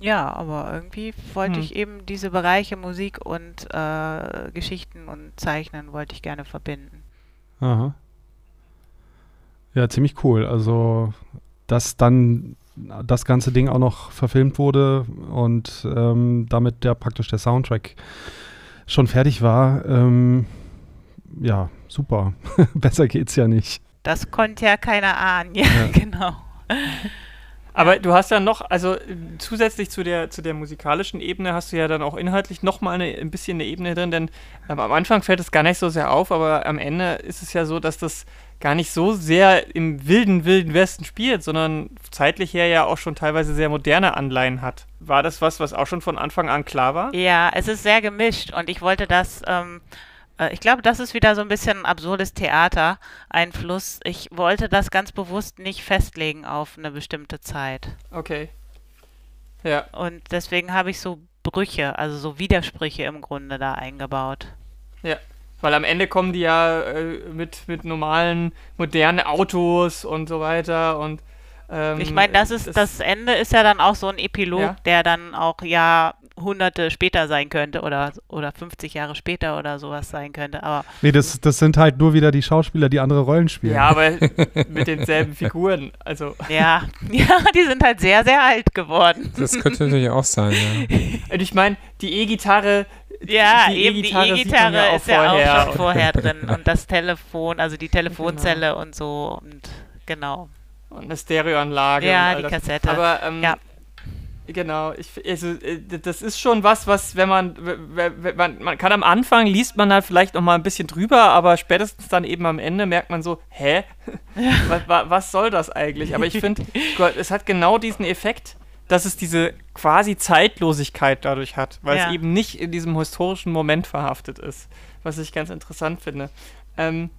ja, aber irgendwie wollte Hm. ich eben diese Bereiche Musik und äh, Geschichten und Zeichnen wollte ich gerne verbinden. Aha. Ja, ziemlich cool. Also, dass dann das ganze Ding auch noch verfilmt wurde und ähm, damit der praktisch der Soundtrack schon fertig war. Ähm, ja, super. <laughs> Besser geht's ja nicht. Das konnte ja keiner ahnen, ja, Ja. <laughs> genau. Aber du hast ja noch, also zusätzlich zu der, zu der musikalischen Ebene hast du ja dann auch inhaltlich nochmal eine, ein bisschen eine Ebene drin, denn ähm, am Anfang fällt es gar nicht so sehr auf, aber am Ende ist es ja so, dass das gar nicht so sehr im wilden, wilden Westen spielt, sondern zeitlich her ja auch schon teilweise sehr moderne Anleihen hat. War das was, was auch schon von Anfang an klar war? Ja, es ist sehr gemischt und ich wollte das, ähm, äh, ich glaube, das ist wieder so ein bisschen absurdes Theater-Einfluss. Ich wollte das ganz bewusst nicht festlegen auf eine bestimmte Zeit. Okay. Ja. Und deswegen habe ich so Brüche, also so Widersprüche im Grunde da eingebaut. Weil am Ende kommen die ja äh, mit, mit normalen, modernen Autos und so weiter und ähm, Ich meine, das ist das Ende ist ja dann auch so ein Epilog, Ja. der dann auch Jahrhunderte später sein könnte oder oder 50 Jahre später oder sowas sein könnte. Aber Nee, das, das sind halt nur wieder die Schauspieler, die andere Rollen spielen. Ja, aber <laughs> mit denselben Figuren. Also, ja, <laughs> ja, die sind halt sehr sehr alt geworden. Das könnte natürlich auch sein, ja. und ich meine, die E-Gitarre, Ja, die eben die E-Gitarre man E-Gitarre ja ist ja auch schon vorher <laughs> drin und das Telefon, also die Telefonzelle und so und genau. und eine Stereoanlage. Ja, und all die das. Kassette. Aber, ähm, Ja. Genau, ich, also, äh, das ist schon was, was, wenn man, wenn man, man kann am Anfang, liest man da vielleicht noch mal ein bisschen drüber, aber spätestens dann eben am Ende merkt man so, hä? was, wa- was soll das eigentlich? Aber ich finde, <laughs> es hat genau diesen Effekt, dass es diese quasi Zeitlosigkeit dadurch hat, weil Ja. es eben nicht in diesem historischen Moment verhaftet ist, was ich ganz interessant finde. Ähm,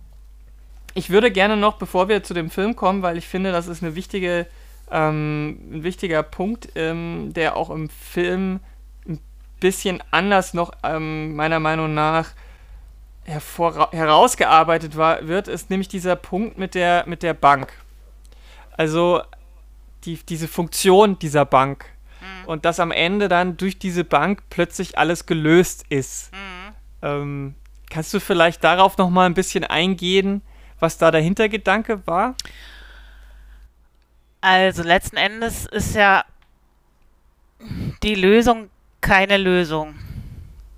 ich würde gerne noch, bevor wir zu dem Film kommen, weil ich finde, das ist eine wichtige, ähm, ein wichtiger Punkt, ähm, der auch im Film ein bisschen anders noch ähm, meiner Meinung nach herausgearbeitet war, wird, ist nämlich dieser Punkt mit der, mit der Bank. Also die, diese Funktion dieser Bank. Und dass am Ende dann durch diese Bank plötzlich alles gelöst ist. Ähm, kannst du vielleicht darauf noch mal ein bisschen eingehen, was da der Hintergedanke war? Also letzten Endes ist ja die Lösung keine Lösung,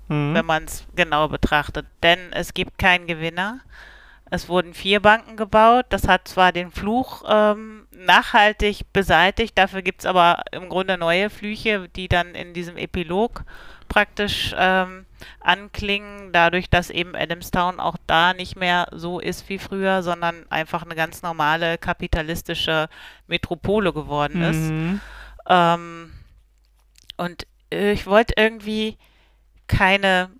Mhm. wenn man es genau betrachtet. Denn es gibt keinen Gewinner. Es wurden vier Banken gebaut. Das hat zwar den Fluch ähm, nachhaltig beseitigt, dafür gibt es aber im Grunde neue Flüche, die dann in diesem Epilog praktisch ähm, anklingen, dadurch, dass eben Adamstown auch da nicht mehr so ist wie früher, sondern einfach eine ganz normale kapitalistische Metropole geworden ist. Mhm. Ähm, und äh, ich wollte irgendwie keine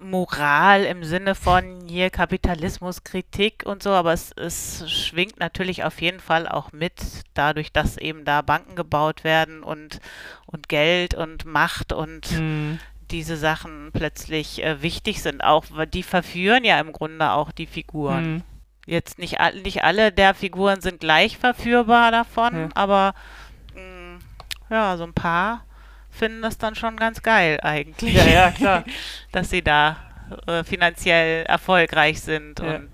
Moral im Sinne von hier Kapitalismuskritik und so, aber es, es schwingt natürlich auf jeden Fall auch mit, dadurch, dass eben da Banken gebaut werden und, und Geld und Macht und Mhm. Diese Sachen plötzlich äh, wichtig sind. Auch weil die verführen ja im Grunde auch die Figuren. Mhm. Jetzt nicht, all- nicht alle der Figuren sind gleich verführbar davon, Ja. aber mh, ja, so ein paar finden das dann schon ganz geil eigentlich. Ja, ja, klar. <laughs> Dass sie da äh, finanziell erfolgreich sind Ja. und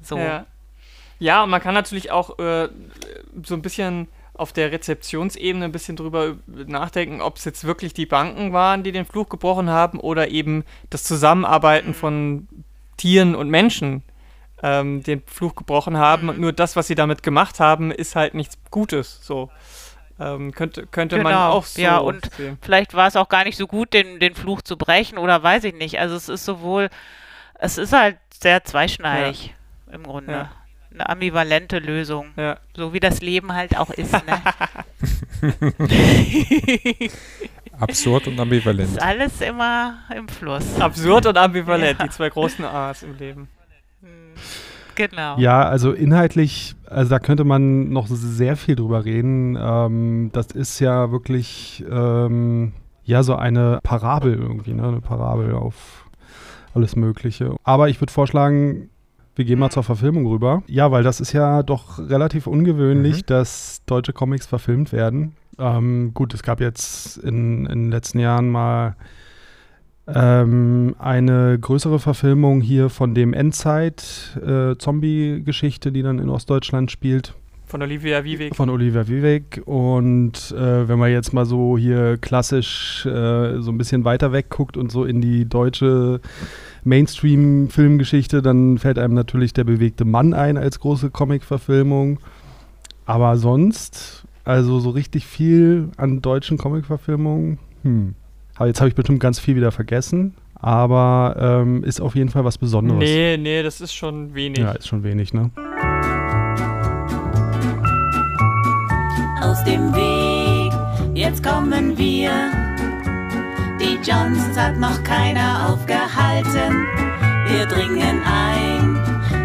so. Ja. ja, und man kann natürlich auch äh, so ein bisschen auf der Rezeptionsebene ein bisschen drüber nachdenken, ob es jetzt wirklich die Banken waren, die den Fluch gebrochen haben oder eben das Zusammenarbeiten von Tieren und Menschen ähm, den Fluch gebrochen haben. Und nur das, was sie damit gemacht haben, ist halt nichts Gutes. So ähm, könnte, könnte man Genau, auch so ja, und sehen. Vielleicht war es auch gar nicht so gut, den, den Fluch zu brechen oder weiß ich nicht. Also es ist sowohl, es ist halt sehr zweischneidig im Grunde. Ja. Eine ambivalente Lösung. Ja. So wie das Leben halt auch ist. Ne? <laughs> Absurd und ambivalent. ist alles immer im Fluss. Absurd und ambivalent, Ja. die zwei großen A's im Leben. Genau. Ja, also inhaltlich, also da könnte man noch sehr viel drüber reden. Ähm, das ist ja wirklich ähm, ja so eine Parabel irgendwie, ne? Eine Parabel auf alles Mögliche. Aber ich würde vorschlagen, wir gehen mal zur Verfilmung rüber. Ja, weil das ist ja doch relativ ungewöhnlich, Mhm. dass deutsche Comics verfilmt werden. Ähm, gut, es gab jetzt in, in den letzten Jahren mal ähm, eine größere Verfilmung hier von dem Endzeit-Zombie-Geschichte, die dann in Ostdeutschland spielt, Von Olivia Wieweg. von Oliver Vivek. Und äh, wenn man jetzt mal so hier klassisch äh, so ein bisschen weiter weg guckt und so in die deutsche Mainstream-Filmgeschichte, dann fällt einem natürlich der bewegte Mann ein als große Comic-Verfilmung. Aber sonst, also so richtig viel an deutschen Comic-Verfilmungen, hm. Aber jetzt habe ich bestimmt ganz viel wieder vergessen, aber ähm, ist auf jeden Fall was Besonderes. Nee, nee, das ist schon wenig. Ja, ist schon wenig, ne? aus dem Weg. Jetzt kommen wir. Die Johnsons hat noch keiner aufgehalten. Wir dringen ein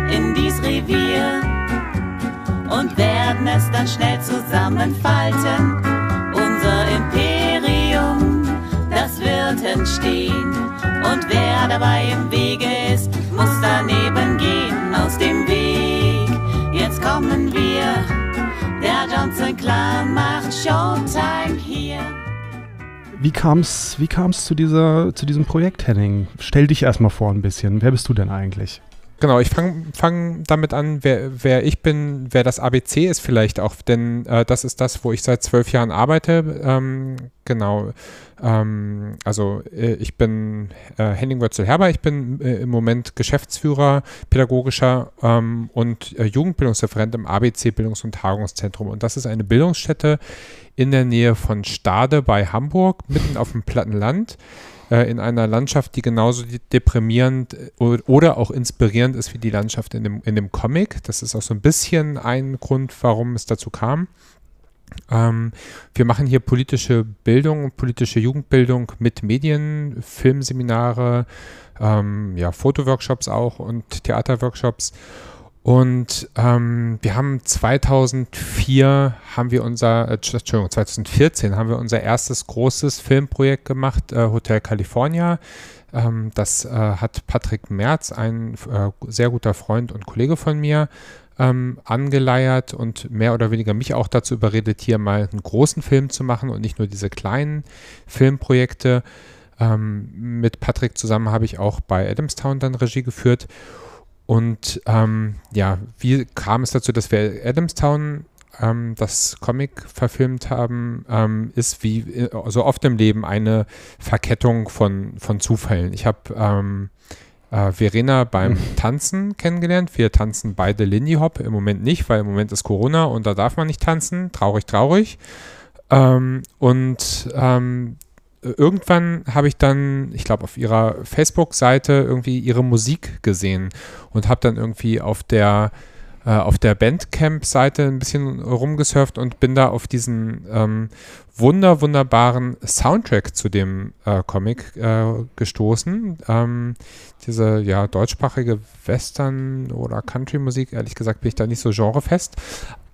in dies Revier und werden es dann schnell zusammenfalten. Unser Imperium, das wird entstehen. Und wer dabei im Wege ist, muss daneben gehen aus dem Weg. Jetzt kommen wir. Der Johnson Clan macht Showtime hier. Wie kam's, wie kam's zu zu diesem Projekt, Henning? Stell dich erstmal vor ein bisschen. Wer bist du denn eigentlich? Genau, ich fange fang damit an, wer, wer ich bin, wer das ABC ist vielleicht auch, denn äh, das ist das, wo ich seit zwölf Jahren arbeite. Ähm, genau, ähm, also äh, ich bin äh, Henning Wörzel-Herber, ich bin äh, im Moment Geschäftsführer, pädagogischer ähm, und äh, Jugendbildungsreferent im ABC Bildungs- und Tagungszentrum. Und das ist eine Bildungsstätte in der Nähe von Stade bei Hamburg, mitten auf dem platten Land äh, in einer Landschaft, die genauso de- deprimierend äh, oder auch inspirierend ist wie die Landschaft in dem, in dem Comic. Das ist auch so ein bisschen ein Grund, warum es dazu kam. Ähm, wir machen hier politische Bildung, politische Jugendbildung mit Medien, Filmseminare, ähm, ja, Fotoworkshops auch und Theaterworkshops. Und ähm, wir haben 2004 haben wir unser, äh, Entschuldigung, 2014 haben wir unser erstes großes Filmprojekt gemacht, äh, Hotel California. Ähm, das äh, hat Patrick Merz, ein äh, sehr guter Freund und Kollege von mir, ähm, angeleiert und mehr oder weniger mich auch dazu überredet, hier mal einen großen Film zu machen und nicht nur diese kleinen Filmprojekte. Ähm, mit Patrick zusammen habe ich auch bei Adamstown dann Regie geführt. Und ähm, ja, wie kam es dazu, dass wir Adamstown ähm, das Comic verfilmt haben, ähm, ist wie äh, so oft im Leben eine Verkettung von, von Zufällen. Ich habe ähm, äh, Verena beim. <laughs> Tanzen kennengelernt. Wir tanzen beide Lindy Hop, im Moment nicht, weil im Moment ist Corona und da darf man nicht tanzen. Traurig, traurig. Ähm, und ähm, irgendwann habe ich dann, ich glaube, auf ihrer Facebook-Seite irgendwie ihre Musik gesehen und habe dann irgendwie auf der äh, auf der Bandcamp-Seite ein bisschen rumgesurft und bin da auf diesen ähm, wunder, wunderbaren Soundtrack zu dem äh, Comic äh, gestoßen. Ähm, diese ja deutschsprachige Western- oder Country-Musik, ehrlich gesagt bin ich da nicht so genrefest.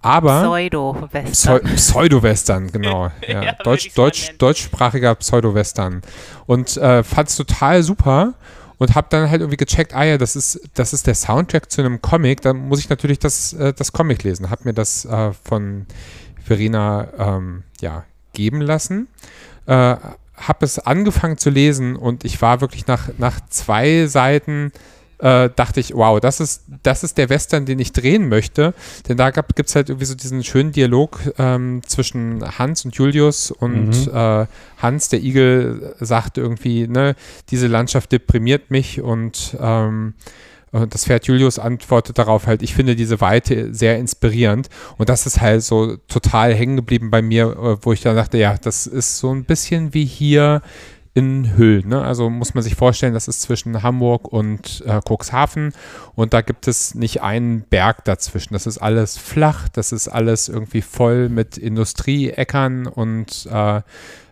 Aber Pseudo-Western. Pseudo-Western, <laughs> genau. Ja. ja Deutsch, Deutsch, deutschsprachiger Pseudo-Western. Und äh, fand es total super und habe dann halt irgendwie gecheckt, ah ja, das ist, das ist der Soundtrack zu einem Comic, dann muss ich natürlich das, äh, das Comic lesen. Habe mir das äh, von Verena ähm, ja, geben lassen. Äh, habe es angefangen zu lesen und ich war wirklich nach, nach zwei Seiten äh, dachte ich, wow, das ist, das ist der Western, den ich drehen möchte. Denn da gibt es halt irgendwie so diesen schönen Dialog ähm, zwischen Hans und Julius und mhm. äh, Hans, der Igel, sagt irgendwie, ne, diese Landschaft deprimiert mich und ähm, das Pferd Julius antwortet darauf halt, ich finde diese Weite sehr inspirierend. Und das ist halt so total hängen geblieben bei mir, äh, wo ich dann dachte, ja, das ist so ein bisschen wie hier in Hüll. Ne? Also muss man sich vorstellen, das ist zwischen Hamburg und äh, Cuxhaven und da gibt es nicht einen Berg dazwischen. Das ist alles flach, das ist alles irgendwie voll mit Industrieäckern und äh,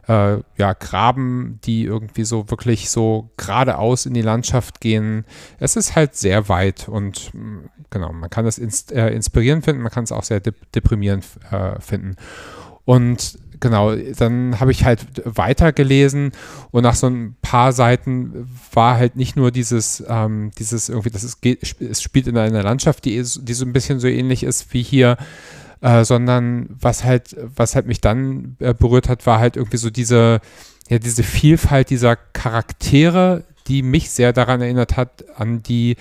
äh, ja, Graben, die irgendwie so wirklich so geradeaus in die Landschaft gehen. Es ist halt sehr weit und mm, genau, man kann es ins, äh, inspirierend finden, man kann es auch sehr dep deprimierend äh, finden. Und genau, dann habe ich halt weitergelesen und nach so ein paar Seiten war halt nicht nur dieses, ähm, dieses irgendwie, das ist, es spielt in einer Landschaft, die, die so ein bisschen so ähnlich ist wie hier, äh, sondern was halt, was halt mich dann äh, berührt hat, war halt irgendwie so diese, ja, diese Vielfalt dieser Charaktere, die mich sehr daran erinnert hat, an die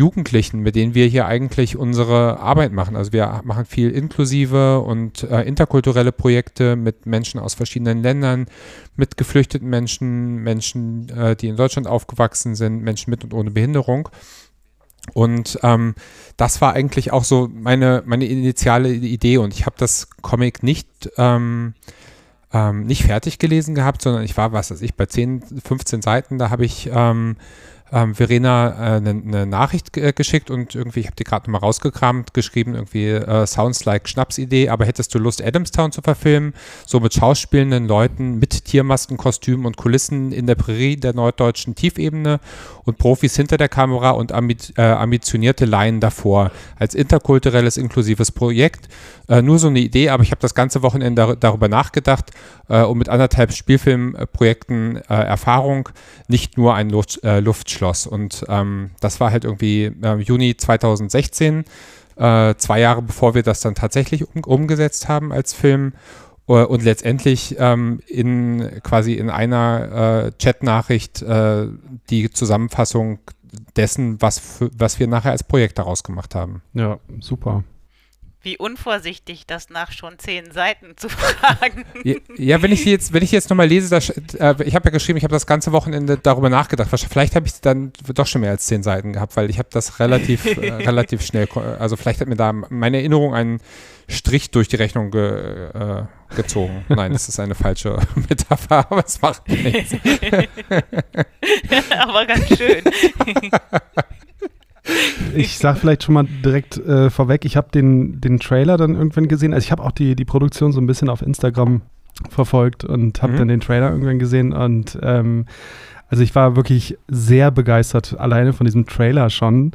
Jugendlichen, mit denen wir hier eigentlich unsere Arbeit machen. Also wir machen viel inklusive und äh, interkulturelle Projekte mit Menschen aus verschiedenen Ländern, mit geflüchteten Menschen, Menschen, äh, die in Deutschland aufgewachsen sind, Menschen mit und ohne Behinderung. Und ähm, das war eigentlich auch so meine, meine initiale Idee. Und ich habe das Comic nicht, ähm, ähm, nicht fertig gelesen gehabt, sondern ich war, was weiß ich, bei 10, 15 Seiten, da habe ich ähm, Verena eine äh, ne, ne Nachricht äh, geschickt und irgendwie, ich habe die gerade nochmal rausgekramt, geschrieben, irgendwie äh, Sounds like Schnapsidee, aber hättest du Lust, Adamstown zu verfilmen? So mit schauspielenden Leuten, mit Tiermasken, Kostümen und Kulissen in der Prärie der norddeutschen Tiefebene und Profis hinter der Kamera und ambi äh, ambitionierte Laien davor. Als interkulturelles, inklusives Projekt. Äh, nur so eine Idee, aber ich habe das ganze Wochenende dar darüber nachgedacht äh, und mit anderthalb Spielfilmprojekten Erfahrung nicht nur ein Luft, Luftschloss Schloss. Und ähm, das war halt irgendwie äh, Juni 2016, äh, zwei Jahre bevor wir das dann tatsächlich um, umgesetzt haben als Film. Uh, und letztendlich ähm, in quasi in einer äh, Chatnachricht äh, die Zusammenfassung dessen, was, was wir nachher als Projekt daraus gemacht haben. Ja, super wie unvorsichtig, das nach schon zehn Seiten zu <laughs> fragen. Ja, ja wenn ich jetzt, wenn ich jetzt nochmal lese, das, äh, ich habe ja geschrieben, ich habe das ganze Wochenende darüber nachgedacht. Vielleicht habe ich dann doch schon mehr als zehn Seiten gehabt, weil ich habe das relativ, äh, <laughs> relativ schnell, also vielleicht hat mir da meine Erinnerung einen Strich durch die Rechnung ge, äh, gezogen. Nein, das ist eine falsche <laughs> Metapher, aber es macht nichts. aber ganz schön. Ich sag vielleicht schon mal direkt äh, vorweg, ich habe den, den Trailer dann irgendwann gesehen. Also ich habe auch die, die Produktion so ein bisschen auf Instagram verfolgt und habe mhm. dann den Trailer irgendwann gesehen und ähm, also ich war wirklich sehr begeistert alleine von diesem Trailer schon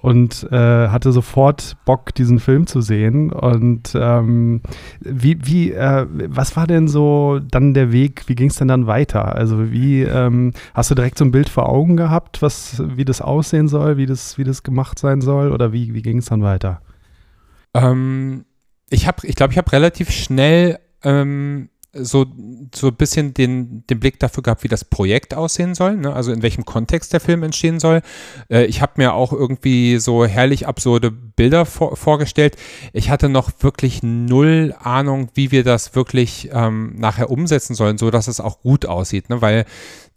und äh, hatte sofort Bock, diesen Film zu sehen. Und ähm, wie, wie, äh, was war denn so dann der Weg? Wie ging es denn dann weiter? Also wie ähm, hast du direkt so ein Bild vor Augen gehabt, was, wie das aussehen soll, wie das, wie das gemacht sein soll? Oder wie, wie ging es dann weiter? Ähm, ich habe, ich glaube, ich habe relativ schnell ähm, so, so ein bisschen den, den Blick dafür gehabt, wie das Projekt aussehen soll, ne? also in welchem Kontext der Film entstehen soll. Äh, ich habe mir auch irgendwie so herrlich absurde Bilder vor, vorgestellt. Ich hatte noch wirklich null Ahnung, wie wir das wirklich ähm, nachher umsetzen sollen, so dass es auch gut aussieht, ne? weil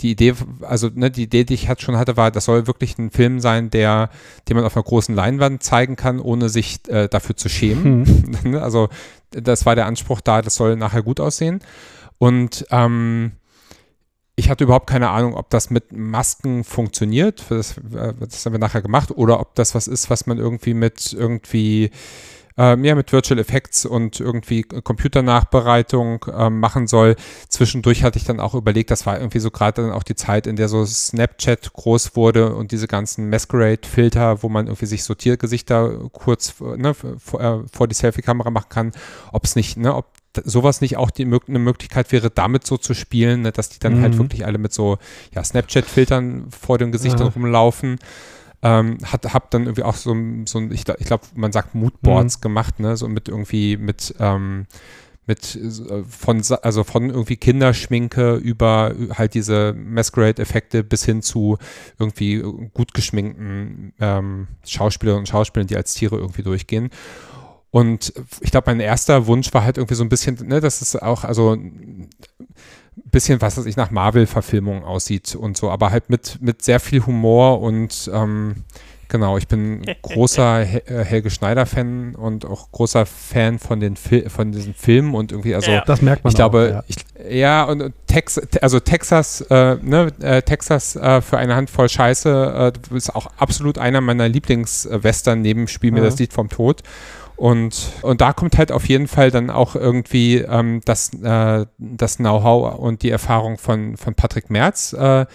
die Idee, also ne, die Idee, die ich halt schon hatte, war, das soll wirklich ein Film sein, der, den man auf einer großen Leinwand zeigen kann, ohne sich äh, dafür zu schämen. Hm. <laughs> also das war der Anspruch da, das soll nachher gut aussehen. Und ähm, ich hatte überhaupt keine Ahnung, ob das mit Masken funktioniert. Das, äh, das haben wir nachher gemacht. Oder ob das was ist, was man irgendwie mit irgendwie ähm, ja, mit Virtual Effects und irgendwie Computernachbereitung ähm, machen soll. Zwischendurch hatte ich dann auch überlegt, das war irgendwie so gerade dann auch die Zeit, in der so Snapchat groß wurde und diese ganzen Masquerade-Filter, wo man irgendwie sich Sortiergesichter kurz ne, vor, äh, vor die Selfie-Kamera machen kann, ob es nicht, ne, ob sowas nicht auch die, eine Möglichkeit wäre, damit so zu spielen, ne, dass die dann halt mhm. halt wirklich alle mit so ja, Snapchat-Filtern vor den Gesichtern ja. rumlaufen. Ähm, hat, hab dann irgendwie auch so, so ein, ich, ich glaube, man sagt Moodboards mhm. gemacht, ne, so mit irgendwie mit, ähm, mit äh, von, also von irgendwie Kinderschminke über halt diese Masquerade-Effekte bis hin zu irgendwie gut geschminkten ähm, Schauspielerinnen und Schauspielern, die als Tiere irgendwie durchgehen. Und ich glaube, mein erster Wunsch war halt irgendwie so ein bisschen, ne, das ist auch, also bisschen, was weiß ich, nach Marvel-Verfilmungen aussieht und so, aber halt mit, mit sehr viel Humor und ähm, genau, ich bin <laughs> großer äh, Helge Schneider-Fan und auch großer Fan von den Fil von diesen Filmen und irgendwie, also ja. das merkt man ich glaube, ja. Ich, ja, und Tex also Texas, äh, ne, äh, Texas äh, für eine Handvoll Scheiße äh, ist auch absolut einer meiner Lieblings-Western neben Spiel mir ja. das Lied vom Tod. Und, und da kommt halt auf jeden Fall dann auch irgendwie ähm, das, äh, das Know-how und die Erfahrung von, von Patrick Merz äh,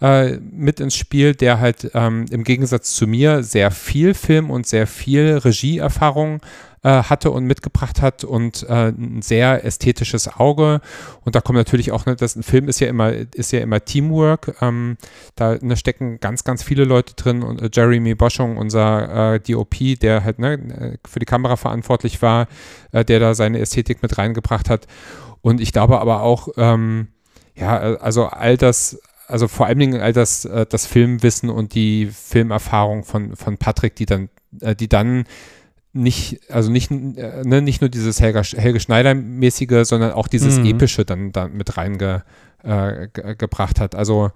äh, mit ins Spiel, der halt ähm, im Gegensatz zu mir sehr viel Film und sehr viel Regieerfahrung äh, hatte und mitgebracht hat und äh, ein sehr ästhetisches Auge. Und da kommt natürlich auch, ne, das ein Film ist ja immer, ist ja immer Teamwork. Ähm, da ne, stecken ganz, ganz viele Leute drin und äh, Jeremy Boschung, unser äh, DOP, der halt ne, für die Kamera verantwortlich war, äh, der da seine Ästhetik mit reingebracht hat. Und ich glaube aber auch, ähm, ja, also all das, also vor allen Dingen all das, äh, das Filmwissen und die Filmerfahrung von, von Patrick, die dann, die dann nicht, also nicht, äh, ne, nicht nur dieses Helge, Helge Schneider-mäßige, sondern auch dieses mhm. Epische dann, dann mit reingebracht äh, hat. Also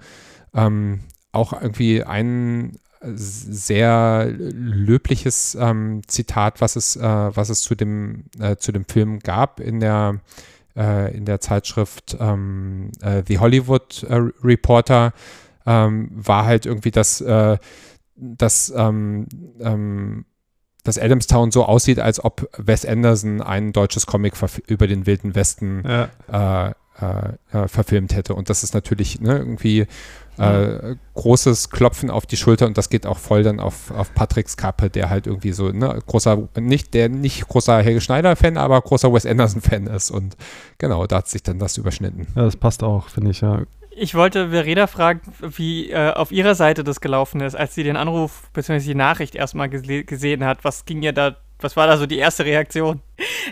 ähm, auch irgendwie ein sehr löbliches ähm, Zitat, was es, äh, was es zu dem, äh, zu dem Film gab in der, äh, in der Zeitschrift ähm, äh, The Hollywood Reporter, ähm, war halt irgendwie, dass, dass ähm, ähm, dass Adamstown so aussieht, als ob Wes Anderson ein deutsches Comic über den Wilden Westen ja. äh, äh, äh, verfilmt hätte. Und das ist natürlich ne, irgendwie äh, großes Klopfen auf die Schulter und das geht auch voll dann auf, auf Patricks Kappe, der halt irgendwie so, ne, großer, nicht, der nicht großer Helge Schneider-Fan, aber großer Wes Anderson-Fan ist. Und genau, da hat sich dann das überschnitten. Ja, das passt auch, finde ich, ja. Ich wollte Verena fragen, wie äh, auf ihrer Seite das gelaufen ist, als sie den Anruf bzw. die Nachricht erstmal gese gesehen hat. Was ging ihr da, was war da so die erste Reaktion?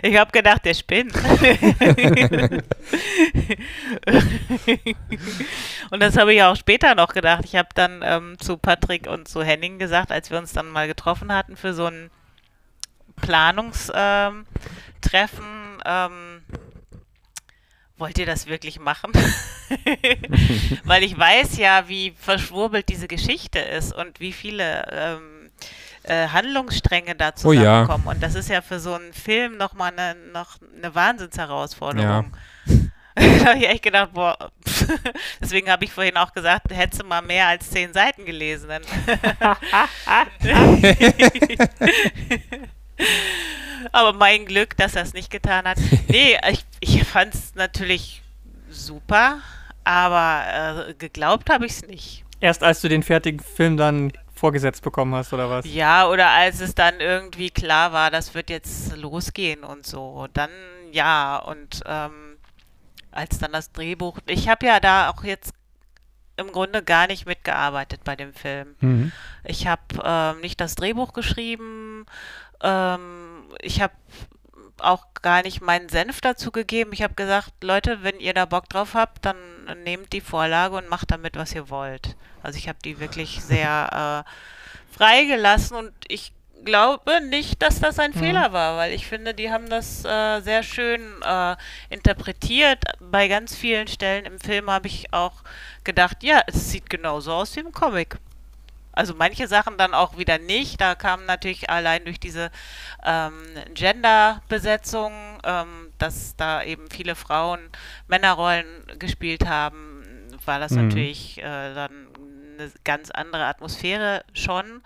Ich habe gedacht, der spinnt. <laughs> und das habe ich auch später noch gedacht. Ich habe dann ähm, zu Patrick und zu Henning gesagt, als wir uns dann mal getroffen hatten für so ein Planungstreffen, ähm, ähm, wollt ihr das wirklich machen? <laughs> Weil ich weiß ja, wie verschwurbelt diese Geschichte ist und wie viele ähm, äh, Handlungsstränge da zusammenkommen. Oh ja. Und das ist ja für so einen Film nochmal eine, noch eine Wahnsinnsherausforderung. Ja. <laughs> da habe ich echt gedacht, boah, <laughs> deswegen habe ich vorhin auch gesagt, hättest du mal mehr als zehn Seiten gelesen. Aber mein Glück, dass er es nicht getan hat. <laughs> Nee, ich, ich fand es natürlich super, aber äh, geglaubt habe ich es nicht. Erst als du den fertigen Film dann vorgesetzt bekommen hast, oder was? Ja, oder als es dann irgendwie klar war, das wird jetzt losgehen und so. Dann ja, und ähm, als dann das Drehbuch. Ich habe ja da auch jetzt im Grunde gar nicht mitgearbeitet bei dem Film. Mhm. Ich habe ähm, nicht das Drehbuch geschrieben. Ähm, ich habe auch gar nicht meinen Senf dazu gegeben. Ich habe gesagt, Leute, wenn ihr da Bock drauf habt, dann nehmt die Vorlage und macht damit, was ihr wollt. Also ich habe die wirklich sehr <laughs> äh, freigelassen und ich glaube nicht, dass das ein mhm. Fehler war, weil ich finde, die haben das äh, sehr schön äh, interpretiert. Bei ganz vielen Stellen im Film habe ich auch gedacht, ja, es sieht genauso aus wie im Comic. Also manche Sachen dann auch wieder nicht. Da kam natürlich allein durch diese ähm, Gender-Besetzung, ähm, dass da eben viele Frauen Männerrollen gespielt haben, war das mhm. natürlich äh, dann eine ganz andere Atmosphäre schon.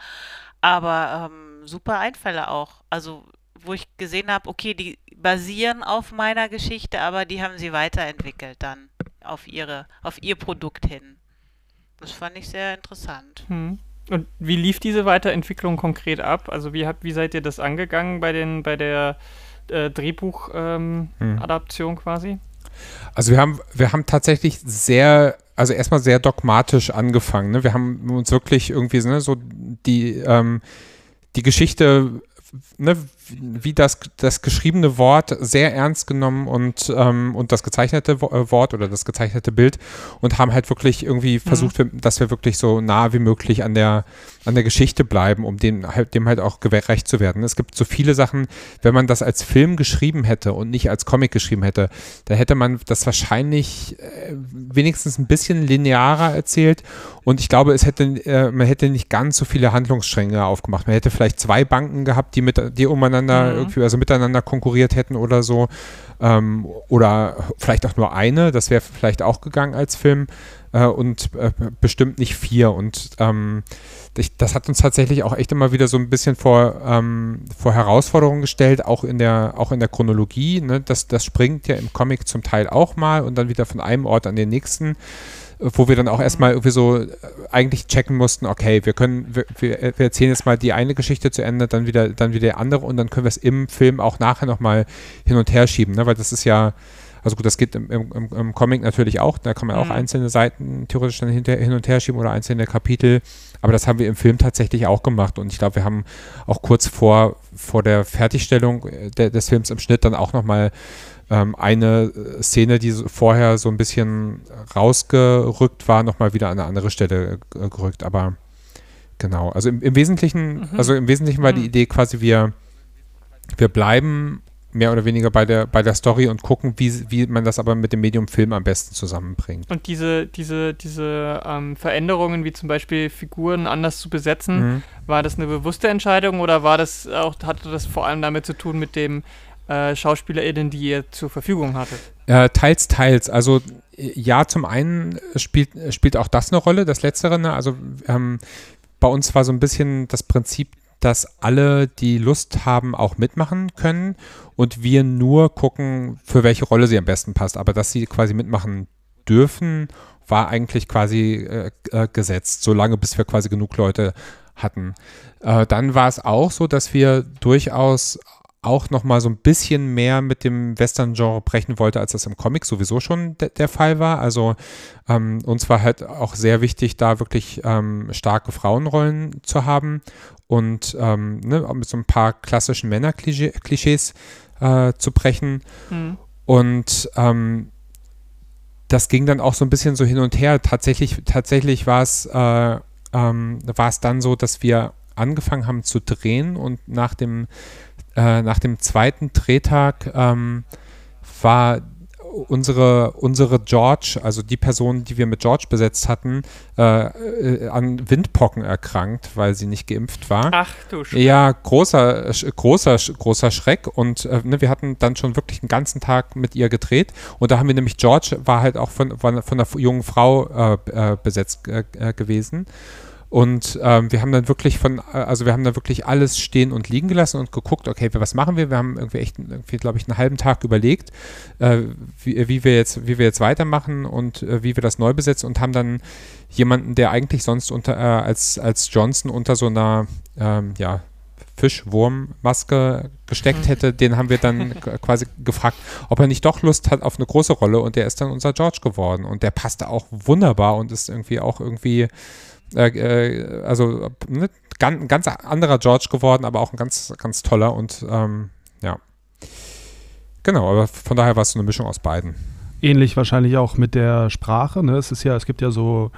Aber ähm, super Einfälle auch. Also wo ich gesehen habe, okay, die basieren auf meiner Geschichte, aber die haben sie weiterentwickelt dann auf ihre, auf ihr Produkt hin. Das fand ich sehr interessant. Hm. Und wie lief diese Weiterentwicklung konkret ab? Also wie habt, wie seid ihr das angegangen bei den, bei der äh, Drehbuchadaption ähm, hm. quasi? Also wir haben, wir haben tatsächlich sehr, also erstmal sehr dogmatisch angefangen. Ne? Wir haben uns wirklich irgendwie ne, so die, ähm, die Geschichte ne, wie das, das geschriebene Wort sehr ernst genommen und, ähm, und das gezeichnete äh, Wort oder das gezeichnete Bild und haben halt wirklich irgendwie mhm. versucht, mhm. dass wir wirklich so nah wie möglich an der, an der Geschichte bleiben, um dem halt, dem halt auch gerecht zu werden. Es gibt so viele Sachen, wenn man das als Film geschrieben hätte und nicht als Comic geschrieben hätte, da hätte man das wahrscheinlich äh, wenigstens ein bisschen linearer erzählt und ich glaube, es hätte, äh, man hätte nicht ganz so viele Handlungsstränge aufgemacht. Man hätte vielleicht zwei Banken gehabt, die mit, die umeinander mhm. irgendwie, also miteinander konkurriert hätten oder so. Ähm, oder vielleicht auch nur eine, das wäre vielleicht auch gegangen als Film. Äh, und äh, bestimmt nicht vier. Und ähm, das hat uns tatsächlich auch echt immer wieder so ein bisschen vor, ähm, vor Herausforderungen gestellt, auch in der, auch in der Chronologie. Ne? Das, das springt ja im Comic zum Teil auch mal und dann wieder von einem Ort an den nächsten wo wir dann auch erstmal irgendwie so äh, eigentlich checken mussten, okay, wir können, wir, wir erzählen jetzt mal die eine Geschichte zu Ende, dann wieder, dann wieder die andere und dann können wir es im Film auch nachher nochmal hin und her schieben, ne? weil das ist ja, also gut, das geht im, im, im Comic natürlich auch, da kann man auch mhm. einzelne Seiten theoretisch dann hinter, hin und her schieben oder einzelne Kapitel, aber das haben wir im Film tatsächlich auch gemacht und ich glaube, wir haben auch kurz vor, vor der Fertigstellung äh, de, des Films im Schnitt dann auch nochmal ähm, eine äh, Szene, die vorher so ein bisschen rausgerückt war, nochmal wieder an eine andere Stelle äh, gerückt. Aber genau, also im, im Wesentlichen, mhm. also im Wesentlichen war mhm. die Idee quasi, wir, wir bleiben mehr oder weniger bei der, bei der Story und gucken, wie, wie man das aber mit dem Medium Film am besten zusammenbringt. Und diese, diese, diese ähm, Veränderungen, wie zum Beispiel Figuren anders zu besetzen, mhm. war das eine bewusste Entscheidung oder war das auch, hatte das vor allem damit zu tun mit dem äh, SchauspielerInnen, die ihr zur Verfügung hattet? Äh, teils, teils. Also ja, zum einen spielt, spielt auch das eine Rolle, das Letztere. Ne? Also ähm, bei uns war so ein bisschen das Prinzip, dass alle, die Lust haben, auch mitmachen können und wir nur gucken, für welche Rolle sie am besten passt. Aber dass sie quasi mitmachen dürfen, war eigentlich quasi äh, äh, gesetzt, solange bis wir quasi genug Leute hatten. Äh, dann war es auch so, dass wir durchaus auch noch mal so ein bisschen mehr mit dem Western-Genre brechen wollte, als das im Comic sowieso schon de der Fall war. Also ähm, uns war halt auch sehr wichtig, da wirklich ähm, starke Frauenrollen zu haben und ähm, ne, mit so ein paar klassischen Männerklischees äh, zu brechen. Mhm. Und ähm, das ging dann auch so ein bisschen so hin und her. Tatsächlich, tatsächlich war es äh, ähm, war es dann so, dass wir angefangen haben zu drehen und nach dem äh, nach dem zweiten Drehtag ähm, war unsere, unsere George, also die Person, die wir mit George besetzt hatten, äh, äh, an Windpocken erkrankt, weil sie nicht geimpft war. Ach du Schreck. Ja, großer, großer, großer Schreck. Und äh, ne, wir hatten dann schon wirklich einen ganzen Tag mit ihr gedreht. Und da haben wir nämlich, George war halt auch von, von, von einer jungen Frau äh, äh, besetzt gewesen. Und ähm, wir haben dann wirklich von, äh, also wir haben dann wirklich alles stehen und liegen gelassen und geguckt, okay, was machen wir? Wir haben irgendwie echt, irgendwie, glaube ich, einen halben Tag überlegt, äh, wie, wie, wir jetzt, wie wir jetzt weitermachen und äh, wie wir das neu besetzen und haben dann jemanden, der eigentlich sonst unter, äh, als, als Johnson unter so einer, ähm, ja, Fischwurmmaske gesteckt mhm. hätte, den haben wir dann <laughs> quasi gefragt, ob er nicht doch Lust hat auf eine große Rolle und der ist dann unser George geworden und der passte auch wunderbar und ist irgendwie auch irgendwie äh, äh, also ne, ganz, ganz anderer George geworden, aber auch ein ganz, ganz toller und ähm, ja. genau, aber von daher war es so eine Mischung aus beiden. Ähnlich wahrscheinlich auch mit der Sprache. Ne? Es ist ja, es gibt ja so,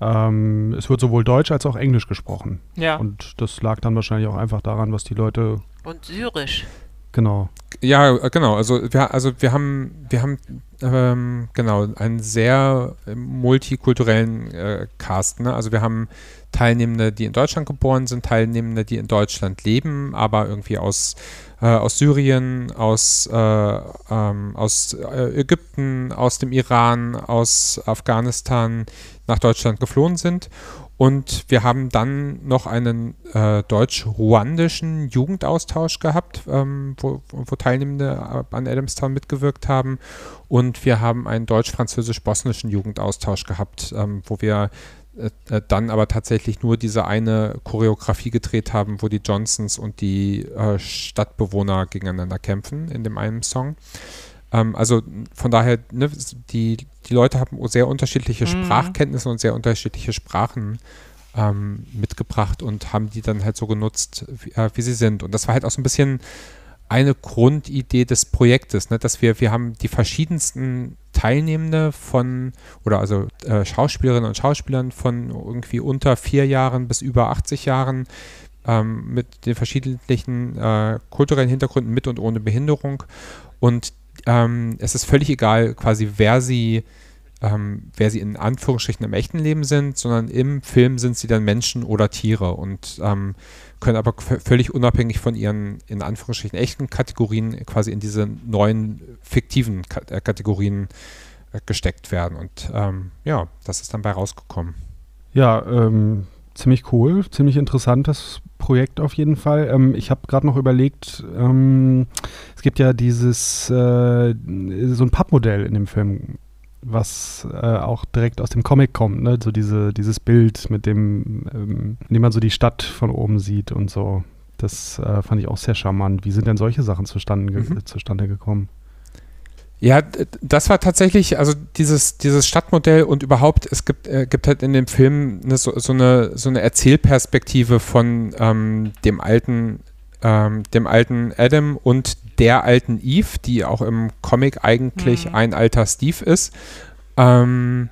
ähm, es wird sowohl Deutsch als auch Englisch gesprochen. Ja. Und das lag dann wahrscheinlich auch einfach daran, was die Leute Und syrisch. Genau. Ja, äh, genau. Also wir, also wir haben, wir haben ähm, genau einen sehr äh, multikulturellen äh, Cast. Ne? Also wir haben Teilnehmende, die in Deutschland geboren sind, Teilnehmende, die in Deutschland leben, aber irgendwie aus, äh, aus Syrien, aus, äh, ähm, aus äh, Ägypten, aus dem Iran, aus Afghanistan nach Deutschland geflohen sind. Und wir haben dann noch einen äh, deutsch-ruandischen Jugendaustausch gehabt, ähm, wo, wo Teilnehmende an Adamstown mitgewirkt haben. Und wir haben einen deutsch-französisch-bosnischen Jugendaustausch gehabt, ähm, wo wir äh, äh, dann aber tatsächlich nur diese eine Choreografie gedreht haben, wo die Johnsons und die äh, Stadtbewohner gegeneinander kämpfen in dem einen Song. Ähm, also von daher, ne, die, die Leute haben sehr unterschiedliche Mhm. Sprachkenntnisse und sehr unterschiedliche Sprachen ähm, mitgebracht und haben die dann halt so genutzt, wie, äh, wie sie sind. Und das war halt auch so ein bisschen eine Grundidee des Projektes, ne, dass wir, wir haben die verschiedensten Teilnehmende von, oder also äh, Schauspielerinnen und Schauspielern von irgendwie unter vier Jahren bis über 80 Jahren ähm, mit den verschiedenen äh, kulturellen Hintergründen mit und ohne Behinderung. Und ähm, es ist völlig egal, quasi wer sie, ähm, wer sie in Anführungsstrichen im echten Leben sind, sondern im Film sind sie dann Menschen oder Tiere und ähm, können aber völlig unabhängig von ihren in Anführungsstrichen echten Kategorien quasi in diese neuen fiktiven Ka äh, Kategorien äh, gesteckt werden. Und ähm, ja, das ist dann bei rausgekommen. Ja, ähm, ziemlich cool, ziemlich interessantes Projekt auf jeden Fall. Ähm, ich habe gerade noch überlegt, ähm, es gibt ja dieses, äh, so ein Pappmodell in dem Film, was äh, auch direkt aus dem Comic kommt, ne? So diese, dieses Bild mit dem, ähm, in dem man so die Stadt von oben sieht und so. Das äh, fand ich auch sehr charmant. Wie sind denn solche Sachen zustande, ge Mhm. zustande gekommen? Ja, das war tatsächlich, also dieses, dieses Stadtmodell und überhaupt, es gibt, äh, gibt halt in dem Film eine, so, so, eine, so eine Erzählperspektive von ähm, dem alten, ähm, dem alten Adam und der alten Eve, die auch im Comic eigentlich Mhm. ein alter Steve ist. Ähm,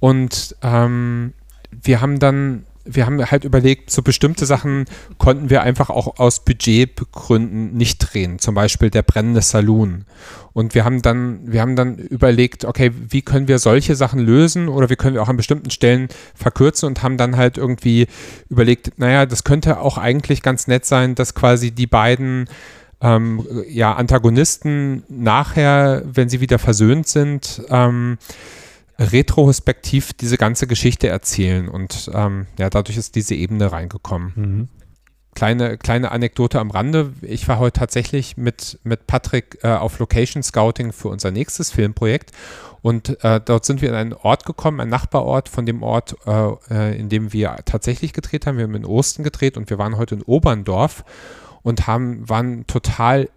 und ähm, wir haben dann, wir haben halt überlegt, so bestimmte Sachen konnten wir einfach auch aus Budgetgründen nicht drehen. Zum Beispiel der brennende Saloon. Und wir haben dann, wir haben dann überlegt, okay, wie können wir solche Sachen lösen oder wie können wir auch an bestimmten Stellen verkürzen und haben dann halt irgendwie überlegt, naja, das könnte auch eigentlich ganz nett sein, dass quasi die beiden ähm, ja, Antagonisten nachher, wenn sie wieder versöhnt sind, ähm, retrospektiv diese ganze Geschichte erzählen. Und ähm, ja, dadurch ist diese Ebene reingekommen. Mhm. Kleine, kleine Anekdote am Rande. Ich war heute tatsächlich mit, mit Patrick äh, auf Location Scouting für unser nächstes Filmprojekt. Und äh, dort sind wir in einen Ort gekommen, einen Nachbarort von dem Ort, äh, äh, in dem wir tatsächlich gedreht haben. Wir haben in Osten gedreht und wir waren heute in Oberndorf und haben, waren total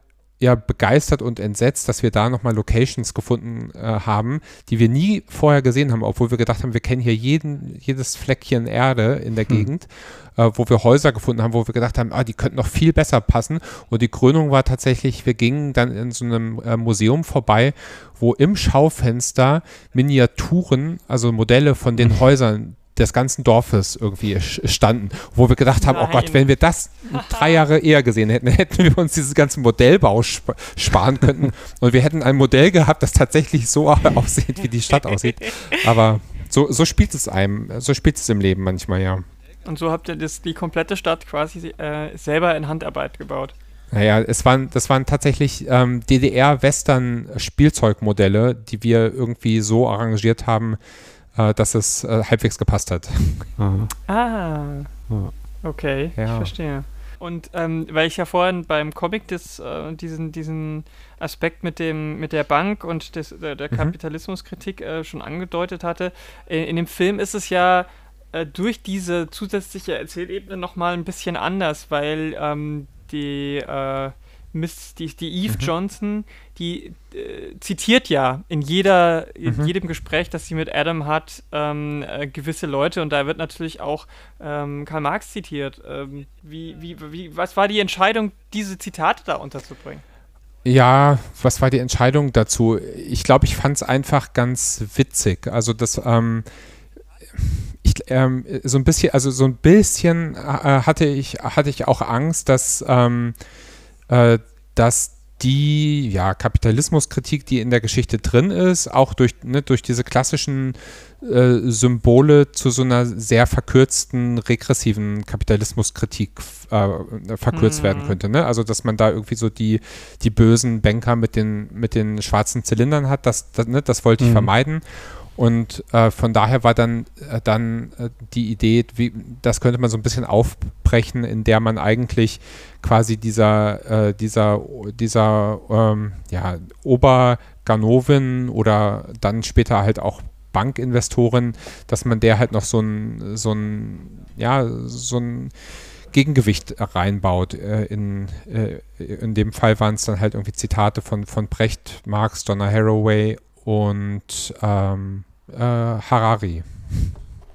ja, begeistert und entsetzt, dass wir da nochmal Locations gefunden äh, haben, die wir nie vorher gesehen haben, obwohl wir gedacht haben, wir kennen hier jeden, jedes Fleckchen Erde in der Hm. Gegend, äh, wo wir Häuser gefunden haben, wo wir gedacht haben, ah, die könnten noch viel besser passen. Und die Krönung war tatsächlich, wir gingen dann in so einem äh, Museum vorbei, wo im Schaufenster Miniaturen, also Modelle von den <laughs> Häusern des ganzen Dorfes irgendwie standen, wo wir gedacht haben, oh Gott, Nein. wenn wir das drei <laughs> Jahre eher gesehen hätten, hätten wir uns dieses ganze Modellbau sp sparen können und wir hätten ein Modell gehabt, das tatsächlich so <laughs> aussieht, wie die Stadt aussieht. Aber so, so spielt es einem, so spielt es im Leben manchmal, ja. Und so habt ihr das, die komplette Stadt quasi äh, selber in Handarbeit gebaut. Naja, es waren, das waren tatsächlich ähm, DDR-Western-Spielzeugmodelle, die wir irgendwie so arrangiert haben, äh, dass es äh, halbwegs gepasst hat. Aha. Ah. Ja. Okay, Ja. ich verstehe. Und ähm, weil ich ja vorhin beim Comic das, äh, diesen, diesen Aspekt mit, dem, mit der Bank und des, der, der Mhm. Kapitalismuskritik äh, schon angedeutet hatte, in, in dem Film ist es ja äh, durch diese zusätzliche Erzählebene nochmal ein bisschen anders, weil ähm, die, äh, Miss, die, die Eve Mhm. Johnson, die äh, zitiert ja in jeder, in Mhm. jedem Gespräch, das sie mit Adam hat, ähm, äh, gewisse Leute und da wird natürlich auch ähm, Karl Marx zitiert. Ähm, wie, wie, wie, was war die Entscheidung, diese Zitate da unterzubringen? Ja, was war die Entscheidung dazu? Ich glaube, ich fand es einfach ganz witzig. Also das, ähm, ich, ähm, so ein bisschen, also so ein bisschen äh, hatte ich, hatte ich auch Angst, dass, ähm, äh, dass die ja, Kapitalismuskritik, die in der Geschichte drin ist, auch durch, ne, durch diese klassischen äh, Symbole zu so einer sehr verkürzten, regressiven Kapitalismuskritik äh, verkürzt mhm. werden könnte. Ne? Also, dass man da irgendwie so die, die bösen Banker mit den, mit den schwarzen Zylindern hat, das, das, ne, das wollte ich mhm. vermeiden. Und äh, von daher war dann, äh, dann äh, die Idee, wie, das könnte man so ein bisschen aufbrechen, in der man eigentlich quasi dieser, äh, dieser, dieser ähm, ja, Oberganovin oder dann später halt auch Bankinvestoren, dass man der halt noch so ein, so ein, ja, so ein Gegengewicht reinbaut. Äh, in, äh, in dem Fall waren es dann halt irgendwie Zitate von, von Brecht, Marx, Donna Haraway und ähm, äh, Harari.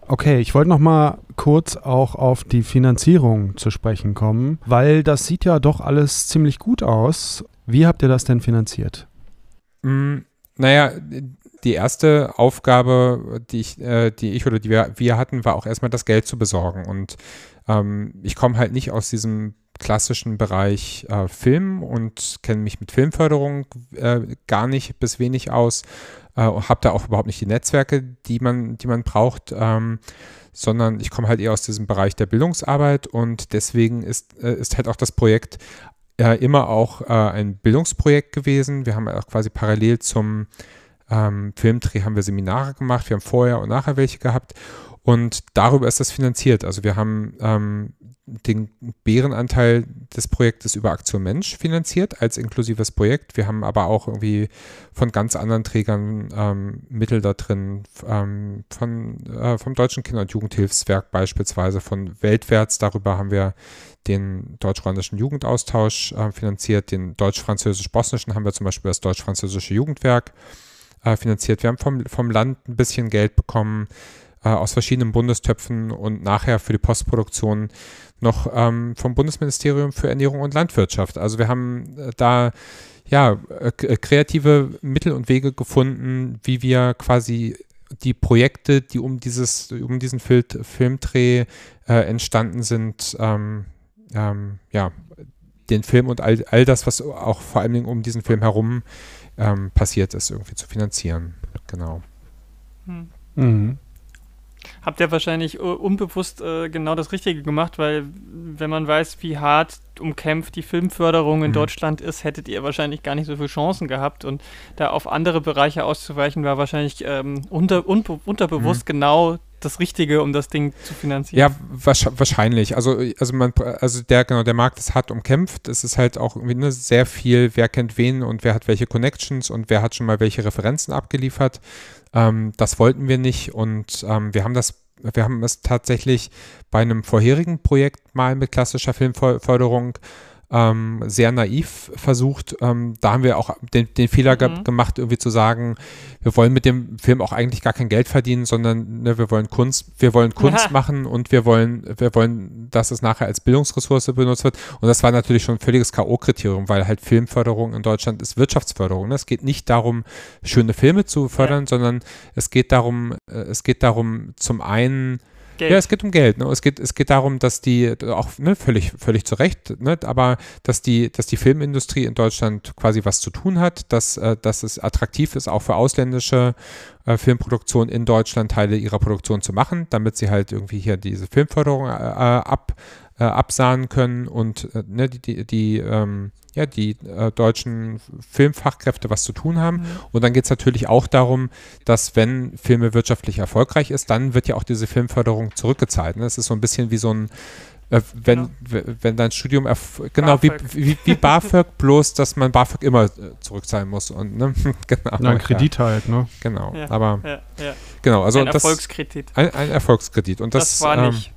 Okay, ich wollte noch mal kurz auch auf die Finanzierung zu sprechen kommen, weil das sieht ja doch alles ziemlich gut aus. Wie habt ihr das denn finanziert? Mm, naja, die erste Aufgabe, die ich, äh, die ich oder die wir, wir hatten, war auch erstmal das Geld zu besorgen. Und ähm, ich komme halt nicht aus diesem klassischen Bereich äh, Film und kenne mich mit Filmförderung äh, gar nicht bis wenig aus äh, habe da auch überhaupt nicht die Netzwerke, die man, die man braucht, ähm, sondern ich komme halt eher aus diesem Bereich der Bildungsarbeit und deswegen ist, äh, ist halt auch das Projekt äh, immer auch äh, ein Bildungsprojekt gewesen. Wir haben auch quasi parallel zum ähm, Filmdreh haben wir Seminare gemacht, wir haben vorher und nachher welche gehabt und darüber ist das finanziert. Also wir haben ähm, den Bärenanteil des Projektes über Aktion Mensch finanziert als inklusives Projekt. Wir haben aber auch irgendwie von ganz anderen Trägern ähm, Mittel da drin, ähm, von, äh, vom Deutschen Kinder- und Jugendhilfswerk beispielsweise, von Weltwärts. Darüber haben wir den deutsch-ruandischen Jugendaustausch äh, finanziert, den deutsch-französisch-bosnischen haben wir zum Beispiel das deutsch-französische Jugendwerk äh, finanziert. Wir haben vom, vom Land ein bisschen Geld bekommen äh, aus verschiedenen Bundestöpfen und nachher für die Postproduktion noch ähm, vom Bundesministerium für Ernährung und Landwirtschaft. Also wir haben äh, da ja äh, äh, kreative Mittel und Wege gefunden, wie wir quasi die Projekte, die um dieses, um diesen Fil Filmdreh äh, entstanden sind, ähm, ähm, ja, den Film und all, all das, was auch vor allen Dingen um diesen Film herum ähm, passiert ist, irgendwie zu finanzieren. Genau. Hm. Mhm habt ihr wahrscheinlich unbewusst äh, genau das Richtige gemacht, weil wenn man weiß, wie hart umkämpft die Filmförderung in mhm. Deutschland ist, hättet ihr wahrscheinlich gar nicht so viele Chancen gehabt und da auf andere Bereiche auszuweichen, war wahrscheinlich ähm, unter, un, unterbewusst mhm. genau das Richtige, um das Ding zu finanzieren. Ja, wahrscheinlich. Also, also man, also der, genau, der Markt ist hart umkämpft. Es ist halt auch ne, sehr viel, wer kennt wen und wer hat welche Connections und wer hat schon mal welche Referenzen abgeliefert. Ähm, das wollten wir nicht und ähm, wir haben das wir haben es tatsächlich bei einem vorherigen Projekt mal mit klassischer Filmförderung ähm, sehr naiv versucht. Ähm, da haben wir auch den, den Fehler mhm. ge gemacht, irgendwie zu sagen, wir wollen mit dem Film auch eigentlich gar kein Geld verdienen, sondern ne, wir wollen Kunst, wir wollen Kunst machen und wir wollen, wir wollen, dass es nachher als Bildungsressource benutzt wird. Und das war natürlich schon ein völliges K.O.-Kriterium, weil halt Filmförderung in Deutschland ist Wirtschaftsförderung. Ne? Es geht nicht darum, schöne Filme zu fördern, ja. sondern es geht darum, äh, es geht darum, zum einen Geld. Ja, es geht um Geld. Ne? Es, geht, es geht darum, dass die, auch ne, völlig, völlig zu Recht, ne? aber dass die, dass die Filmindustrie in Deutschland quasi was zu tun hat, dass, äh, dass es attraktiv ist, auch für ausländische äh, Filmproduktionen in Deutschland Teile ihrer Produktion zu machen, damit sie halt irgendwie hier diese Filmförderung äh, ab, äh, absahen können und äh, ne, die, die, die ähm, ja, die äh, deutschen Filmfachkräfte was zu tun haben. Mhm. Und dann geht es natürlich auch darum, dass wenn Filme wirtschaftlich erfolgreich ist, dann wird ja auch diese Filmförderung zurückgezahlt. Ne? Das ist so ein bisschen wie so ein äh, wenn, genau. wenn dein Studium, genau, wie, wie, wie BAföG, <laughs> bloß, dass man BAföG immer äh, zurückzahlen muss. Und, ne? <laughs> genau, Na, ein Kredit ja. halt, ne? Genau, ja, aber, ja, genau, also ein das, Erfolgskredit. Ein, ein Erfolgskredit. Und das, das war ähm, nicht.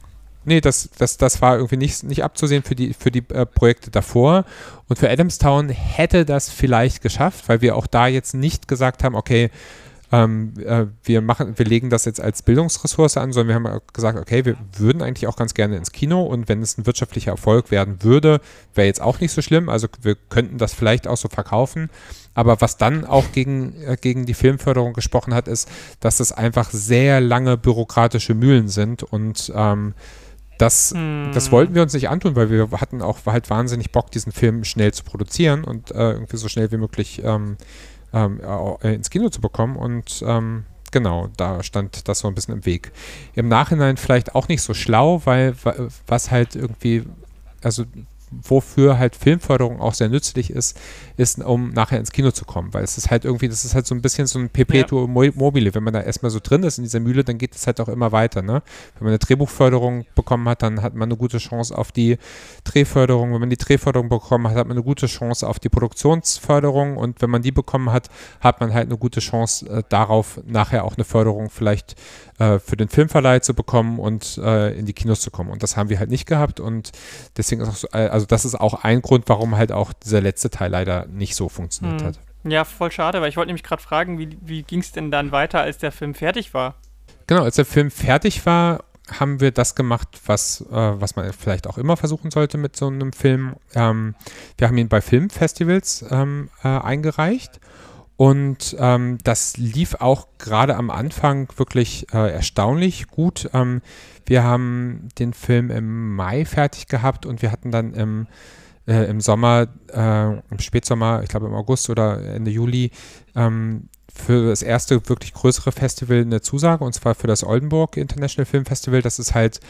Nee, das, das, das war irgendwie nicht, nicht abzusehen für die, für die äh, Projekte davor. Und für Adamstown hätte das vielleicht geschafft, weil wir auch da jetzt nicht gesagt haben, okay, ähm, äh, wir machen, wir legen das jetzt als Bildungsressource an, sondern wir haben gesagt, okay, wir würden eigentlich auch ganz gerne ins Kino und wenn es ein wirtschaftlicher Erfolg werden würde, wäre jetzt auch nicht so schlimm. Also wir könnten das vielleicht auch so verkaufen. Aber was dann auch gegen, äh, gegen die Filmförderung gesprochen hat, ist, dass es einfach sehr lange bürokratische Mühlen sind und ähm, das, hm. das wollten wir uns nicht antun, weil wir hatten auch halt wahnsinnig Bock, diesen Film schnell zu produzieren und äh, irgendwie so schnell wie möglich ähm, ähm, äh, ins Kino zu bekommen. Und ähm, genau, da stand das so ein bisschen im Weg. Im Nachhinein vielleicht auch nicht so schlau, weil was halt irgendwie, also wofür halt Filmförderung auch sehr nützlich ist, ist, um nachher ins Kino zu kommen. Weil es ist halt irgendwie, das ist halt so ein bisschen so ein Perpetuum ja. mobile. Wenn man da erstmal so drin ist in dieser Mühle, dann geht es halt auch immer weiter. Ne? Wenn man eine Drehbuchförderung bekommen hat, dann hat man eine gute Chance auf die Drehförderung. Wenn man die Drehförderung bekommen hat, hat man eine gute Chance auf die Produktionsförderung. Und wenn man die bekommen hat, hat man halt eine gute Chance äh, darauf, nachher auch eine Förderung vielleicht äh, für den Filmverleih zu bekommen und äh, in die Kinos zu kommen. Und das haben wir halt nicht gehabt. Und deswegen ist auch so, äh, also das ist auch ein Grund, warum halt auch dieser letzte Teil leider nicht so funktioniert hm. hat. Ja, voll schade, weil ich wollte nämlich gerade fragen, wie, wie ging es denn dann weiter, als der Film fertig war? Genau, als der Film fertig war, haben wir das gemacht, was, äh, was man vielleicht auch immer versuchen sollte mit so einem Film. Ähm, wir haben ihn bei Filmfestivals ähm, äh, eingereicht und ähm, das lief auch gerade am Anfang wirklich äh, erstaunlich gut. Ähm, wir haben den Film im Mai fertig gehabt und wir hatten dann im, äh, im Sommer, äh, im Spätsommer, ich glaube im August oder Ende Juli, ähm, für das erste wirklich größere Festival eine Zusage und zwar für das Oldenburg International Film Festival. Das ist halt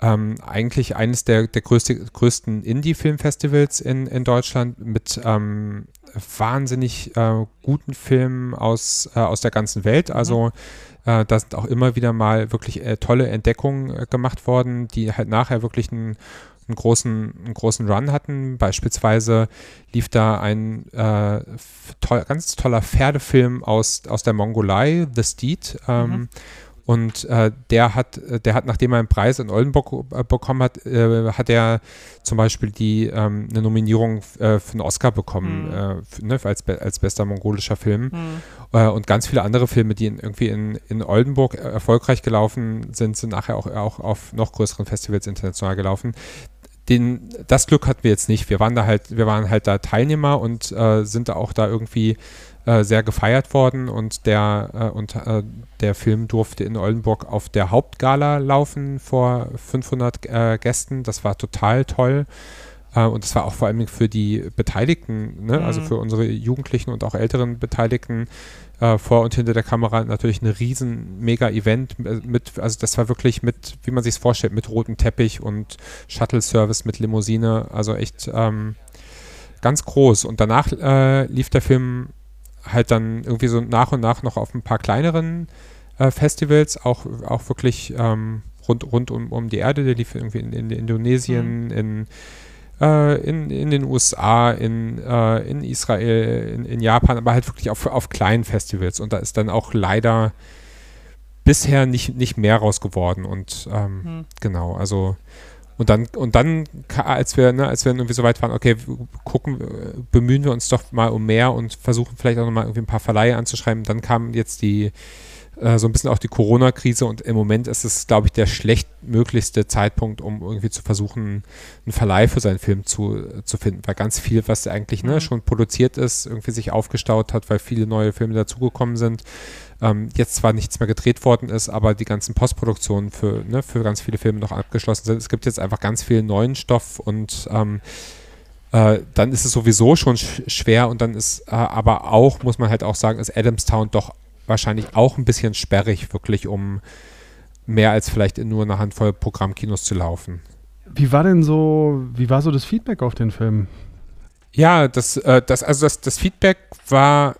ähm, eigentlich eines der, der größte, größten Indie-Filmfestivals in, in Deutschland mit ähm, wahnsinnig äh, guten Filmen aus, äh, aus der ganzen Welt. Also mhm. äh, da sind auch immer wieder mal wirklich äh, tolle Entdeckungen äh, gemacht worden, die halt nachher wirklich einen, einen, großen, einen großen Run hatten. Beispielsweise lief da ein äh, toll, ganz toller Pferdefilm aus, aus der Mongolei, The Steed. Ähm, mhm und äh, der hat, äh, der hat, nachdem er einen Preis in Oldenburg äh, bekommen hat, äh, hat er zum Beispiel die ähm, eine Nominierung äh, für einen Oscar bekommen, mhm. für, ne, als, als bester mongolischer Film. Mhm. und ganz viele andere Filme, die in, irgendwie in, in Oldenburg erfolgreich gelaufen sind, sind nachher auch, auch auf noch größeren Festivals international gelaufen. Den, das Glück hatten wir jetzt nicht. Wir waren da halt, wir waren halt da Teilnehmer und äh, sind da auch da irgendwie äh, sehr gefeiert worden und der, äh, und, äh, der Film durfte in Oldenburg auf der Hauptgala laufen vor 500 äh, Gästen. Das war total toll. Äh, und das war auch vor allem für die Beteiligten, ne? also mhm. also für unsere Jugendlichen und auch älteren Beteiligten, vor und hinter der Kamera natürlich ein riesen Mega-Event mit, also das war wirklich mit, wie man sich es vorstellt, mit rotem Teppich und Shuttle-Service mit Limousine, also echt ähm, ganz groß. Und danach äh, lief der Film halt dann irgendwie so nach und nach noch auf ein paar kleineren äh, Festivals, auch, auch wirklich ähm, rund, rund um, um die Erde. Der lief irgendwie in, in Indonesien, mhm. in, äh, in, in den USA, in, äh, in Israel, in, in Japan, aber halt wirklich auf, auf kleinen Festivals. Und da ist dann auch leider bisher nicht, nicht mehr raus geworden. Und ähm, mhm. genau, also und dann, und dann, als wir, ne, als wir irgendwie so weit waren, okay, gucken, bemühen wir uns doch mal um mehr und versuchen vielleicht auch nochmal irgendwie ein paar Verleihe anzuschreiben. Dann kam jetzt die, äh, so ein bisschen auch die Corona-Krise und im Moment ist es, glaube ich, der schlechtmöglichste Zeitpunkt, um irgendwie zu versuchen, einen Verleih für seinen Film zu, zu finden, weil ganz viel, was eigentlich ne, mhm. schon produziert ist, irgendwie sich aufgestaut hat, weil viele neue Filme dazugekommen sind ähm, jetzt zwar nichts mehr gedreht worden ist, aber die ganzen Postproduktionen für, ne, für ganz viele Filme noch abgeschlossen sind. Es gibt jetzt einfach ganz viel neuen Stoff und ähm, äh, dann ist es sowieso schon sch schwer und dann ist äh, aber auch, muss man halt auch sagen, ist Adamstown doch wahrscheinlich auch ein bisschen sperrig, wirklich um mehr als vielleicht in nur einer Handvoll Programmkinos zu laufen. Wie war denn so, wie war so das Feedback auf den Film? Ja, das, äh, das, also das, das Feedback war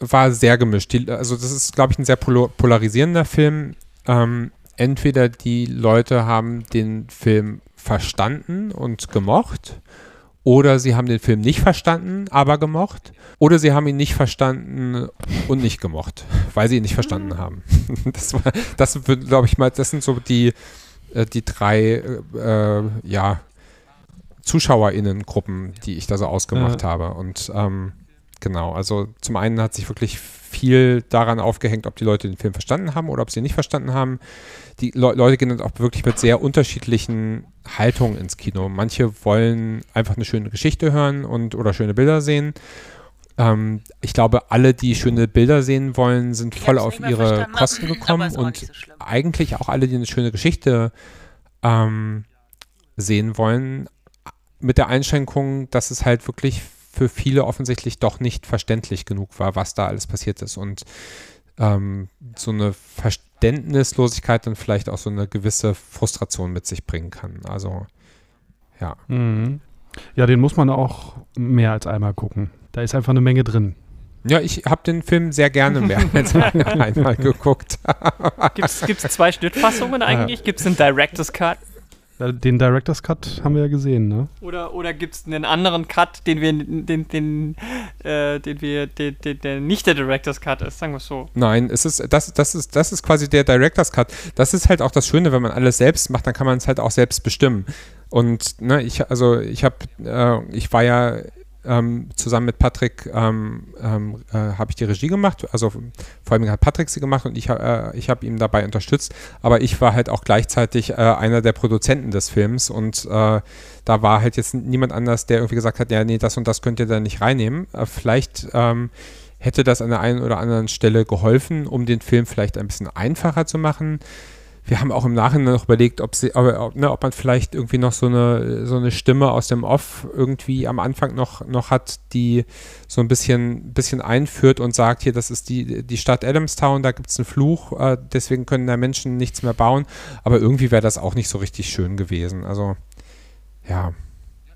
war sehr gemischt. Die, also das ist, glaube ich, ein sehr polarisierender Film. Ähm, entweder die Leute haben den Film verstanden und gemocht, oder sie haben den Film nicht verstanden, aber gemocht, oder sie haben ihn nicht verstanden und nicht gemocht, weil sie ihn nicht verstanden haben. <laughs> Das, war, das glaube ich mal, das sind so die, äh, die drei, äh, ja, ZuschauerInnen-Gruppen, die ich da so ausgemacht ja. habe. Und ähm, Genau, also zum einen hat sich wirklich viel daran aufgehängt, ob die Leute den Film verstanden haben oder ob sie ihn nicht verstanden haben. Die Le Leute gehen dann auch wirklich mit sehr unterschiedlichen Haltungen ins Kino. Manche wollen einfach eine schöne Geschichte hören und oder schöne Bilder sehen. Ähm, ich glaube, alle, die schöne Bilder sehen wollen, sind Ich voll auf ihre Kosten gekommen und so eigentlich auch alle, die eine schöne Geschichte ähm, sehen wollen, mit der Einschränkung, dass es halt wirklich für viele offensichtlich doch nicht verständlich genug war, was da alles passiert ist und ähm, so eine Verständnislosigkeit dann vielleicht auch so eine gewisse Frustration mit sich bringen kann. Also ja. Mhm. Ja, den muss man auch mehr als einmal gucken. Da ist einfach eine Menge drin. Ja, ich habe den Film sehr gerne mehr <laughs> als einmal geguckt. Gibt es zwei Schnittfassungen eigentlich? Gibt es einen Director's Cut? Den Director's Cut haben wir ja gesehen, ne? Oder, oder gibt es einen anderen Cut, den wir, den, den, äh, den wir, den, den, der nicht der Director's Cut ist, sagen wir es so. Nein, es ist, das, das, ist, das ist quasi der Director's Cut. Das ist halt auch das Schöne, wenn man alles selbst macht, dann kann man es halt auch selbst bestimmen. Und ne, ich, also ich habe, äh, ich war ja ähm, zusammen mit Patrick ähm, ähm, äh, habe ich die Regie gemacht. Also vor allem hat Patrick sie gemacht und ich, äh, ich habe ihn dabei unterstützt. Aber ich war halt auch gleichzeitig äh, einer der Produzenten des Films und äh, da war halt jetzt niemand anders, der irgendwie gesagt hat, ja, nee, das und das könnt ihr da nicht reinnehmen. Äh, vielleicht ähm, hätte das an der einen oder anderen Stelle geholfen, um den Film vielleicht ein bisschen einfacher zu machen. Wir haben auch im Nachhinein noch überlegt, ob, sie, ob, ob, ne, ob man vielleicht irgendwie noch so eine, so eine Stimme aus dem Off irgendwie am Anfang noch, noch hat, die so ein bisschen, bisschen einführt und sagt, hier, das ist die, die Stadt Adamstown, da gibt es einen Fluch, äh, deswegen können da Menschen nichts mehr bauen. Aber irgendwie wäre das auch nicht so richtig schön gewesen. Also, ja.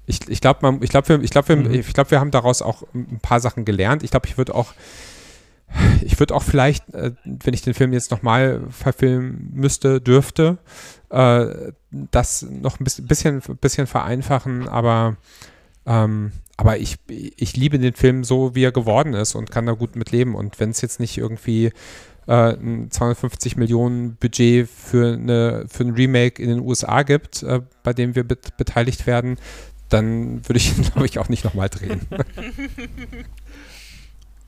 Ich, ich glaube, ich glaube, wir, ich glaub, wir, Mhm. ich glaub, wir haben daraus auch ein paar Sachen gelernt. Ich glaube, ich würde auch ich würde auch vielleicht, äh, wenn ich den Film jetzt nochmal verfilmen müsste, dürfte, äh, das noch ein bisschen, bisschen, vereinfachen, aber, ähm, aber ich, ich liebe den Film so, wie er geworden ist und kann da gut mit leben. Und wenn es jetzt nicht irgendwie äh, ein 250 Millionen Budget für, eine, für ein Remake in den USA gibt, äh, bei dem wir bet beteiligt werden, dann würde ich ihn, <laughs> glaube ich, auch nicht nochmal drehen. <laughs>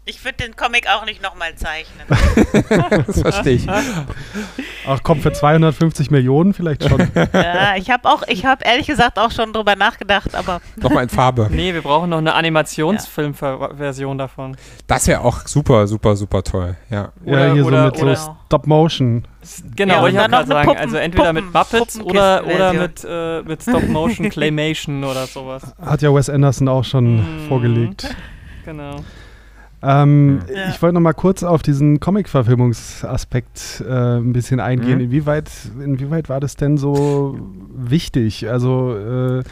Ich würde den Comic auch nicht nochmal zeichnen. <laughs> das verstehe ich. Ach komm, für 250 Millionen vielleicht schon. <laughs> ja, ich habe auch, ich habe ehrlich gesagt auch schon drüber nachgedacht, aber <laughs> Nochmal in Farbe. Nee, wir brauchen noch eine Animationsfilmversion davon. Das wäre auch super, super, super toll. Ja. ja, Oder- hier oder- so mit oder- so Stop-Motion. Genau, Ja, wollte ich auch gerade noch eine sagen. Puppen- also entweder mit Puppen- Muppets oder, oder mit, äh, mit Stop-Motion, Claymation oder sowas. Hat ja Wes Anderson auch schon Mhm. vorgelegt. Genau. Ähm, Ja. Ich wollte noch mal kurz auf diesen Comic-Verfilmungsaspekt äh, ein bisschen eingehen. Mhm. Inwieweit, inwieweit war das denn so wichtig? Also äh,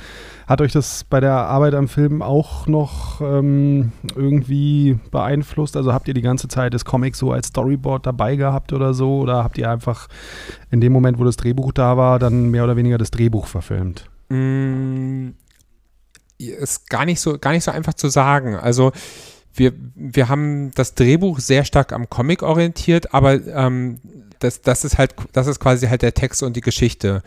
hat euch das bei der Arbeit am Film auch noch ähm, irgendwie beeinflusst? Also habt ihr die ganze Zeit das Comic so als Storyboard dabei gehabt oder so? Oder habt ihr einfach in dem Moment, wo das Drehbuch da war, dann mehr oder weniger das Drehbuch verfilmt? Mm, ist gar nicht so, gar nicht so einfach zu sagen. Also wir, wir haben das Drehbuch sehr stark am Comic orientiert, aber ähm, das, das ist halt, das ist quasi halt der Text und die Geschichte.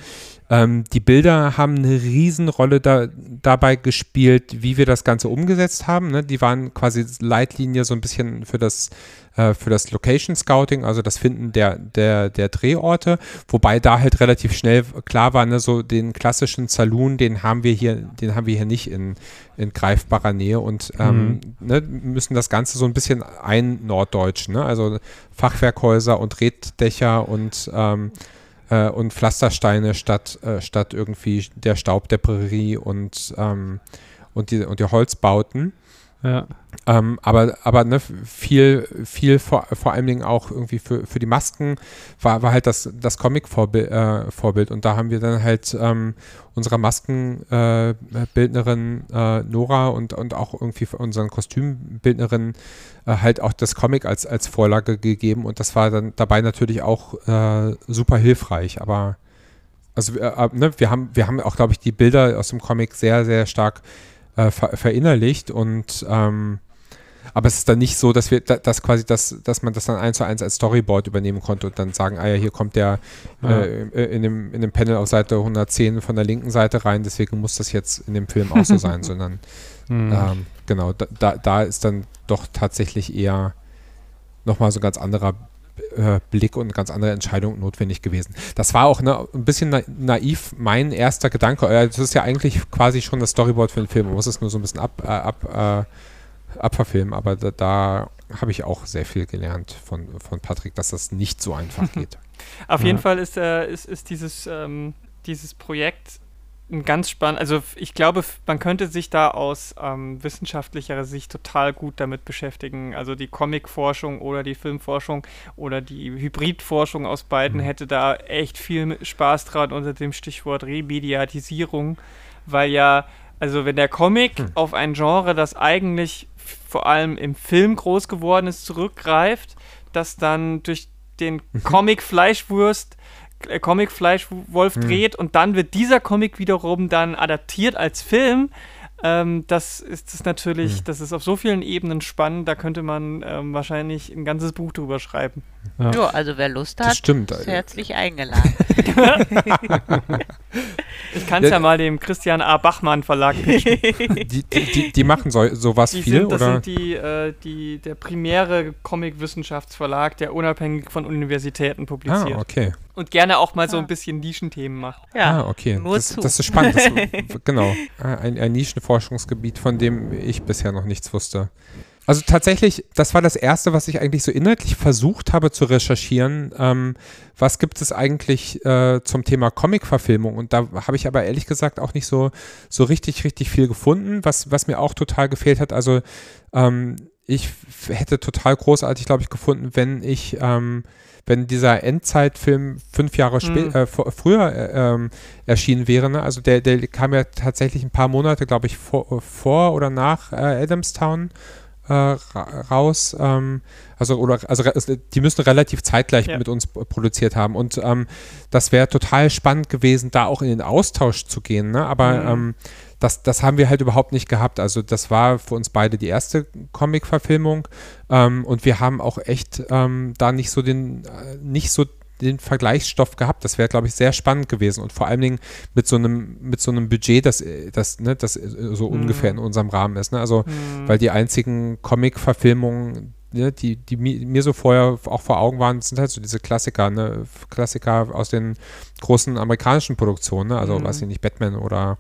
Ähm, die Bilder haben eine Riesenrolle da, dabei gespielt, wie wir das Ganze umgesetzt haben. Ne? Die waren quasi Leitlinie so ein bisschen für das, äh, für das Location Scouting, also das Finden der, der, der Drehorte, wobei da halt relativ schnell klar war, ne, so den klassischen Saloon, den haben wir hier, den haben wir hier nicht in, in greifbarer Nähe und ähm, ne, müssen das Ganze so ein bisschen einnorddeutschen, ne? also Fachwerkhäuser und Reddächer und ähm, äh, und Pflastersteine statt, äh, statt irgendwie der Staub der Prärie und, ähm, und, die, und die Holzbauten. Ähm, aber aber ne, viel, viel vor, vor allen Dingen auch irgendwie für, für die Masken war, war halt das, das Comic-Vorbild äh, Vorbild. und da haben wir dann halt ähm, unserer Maskenbildnerin äh, äh, Nora und, und auch irgendwie unseren Kostümbildnerin äh, halt auch das Comic als, als Vorlage gegeben. Und das war dann dabei natürlich auch äh, super hilfreich, aber also äh, ne, wir haben wir haben auch glaube ich die Bilder aus dem Comic sehr sehr stark äh, ver verinnerlicht und ähm, aber es ist dann nicht so, dass wir, da- dass quasi das, dass man das dann eins zu eins als Storyboard übernehmen konnte und dann sagen, ah ja, hier kommt der Ja. äh, in, dem, in dem Panel auf Seite 110 von der linken Seite rein, deswegen muss das jetzt in dem Film auch so <laughs> sein, sondern Hm. ähm, genau, da, da, da ist dann doch tatsächlich eher nochmal so ein ganz anderer äh, Blick und ganz andere Entscheidung notwendig gewesen. Das war auch ne, ein bisschen na naiv mein erster Gedanke. Äh, das ist ja eigentlich quasi schon das Storyboard für den Film. Man muss es nur so ein bisschen ab, äh, ab, äh, abverfilmen, aber da, da habe ich auch sehr viel gelernt von, von Patrick, dass das nicht so einfach <laughs> geht. Auf ja. jeden Fall ist, äh, ist, ist dieses, ähm, dieses Projekt ein ganz spannend, also ich glaube, man könnte sich da aus ähm, wissenschaftlicher Sicht total gut damit beschäftigen. Also die Comic-Forschung oder die Filmforschung oder die Hybridforschung aus beiden mhm. hätte da echt viel Spaß dran unter dem Stichwort Remediatisierung, weil ja, also wenn der Comic mhm. auf ein Genre, das eigentlich vor allem im Film groß geworden ist, zurückgreift, das dann durch den mhm. Comic Fleischwurst Comic Fleischwolf hm. dreht und dann wird dieser Comic wiederum dann adaptiert als Film. Ähm, das ist das natürlich, hm. das ist auf so vielen Ebenen spannend, da könnte man ähm, wahrscheinlich ein ganzes Buch drüber schreiben. Ja, jo, also wer Lust hat, stimmt. ist herzlich eingeladen. <laughs> ich kann es ja mal dem Christian A. Bachmann Verlag pitchen. <laughs> Die, die, die, machen so, sowas die viel, sind, das oder? sind die, äh, die, der primäre Comic-Wissenschaftsverlag, der unabhängig von Universitäten publiziert. Ah, okay. Und gerne auch mal so ein bisschen Nischenthemen macht. Ja, ah, okay. Nur das, zu. das ist spannend. Das, <laughs> genau. Ein, ein Nischenforschungsgebiet, von dem ich bisher noch nichts wusste. Also tatsächlich, das war das Erste, was ich eigentlich so inhaltlich versucht habe zu recherchieren. Ähm, was gibt es eigentlich äh, zum Thema Comic-Verfilmung? Und da habe ich aber ehrlich gesagt auch nicht so, so richtig, richtig viel gefunden, was, was mir auch total gefehlt hat. Also ähm, ich hätte total großartig, glaube ich, gefunden, wenn ich, ähm, wenn dieser Endzeitfilm fünf Jahre mhm. äh, früher äh, ähm, erschienen wäre. Ne? Also der, der kam ja tatsächlich ein paar Monate, glaube ich, vor, vor oder nach äh, Adamstown äh, raus. Ähm, also, oder, also die müssen relativ zeitgleich ja. mit uns produziert haben. Und ähm, das wäre total spannend gewesen, da auch in den Austausch zu gehen. Ne? Aber mhm. ähm, das, das haben wir halt überhaupt nicht gehabt. Also das war für uns beide die erste Comic-Verfilmung ähm, und wir haben auch echt ähm, da nicht so den, äh, nicht so den Vergleichsstoff gehabt. Das wäre, glaube ich, sehr spannend gewesen und vor allen Dingen mit so einem, mit so einem Budget, das, das, ne, das so mhm. ungefähr in unserem Rahmen ist. Ne? Also, mhm. weil die einzigen Comic-Verfilmungen, ne, die, die mir so vorher auch vor Augen waren, sind halt so diese Klassiker, ne? Klassiker aus den großen amerikanischen Produktionen, ne? also mhm. weiß ich nicht, Batman oder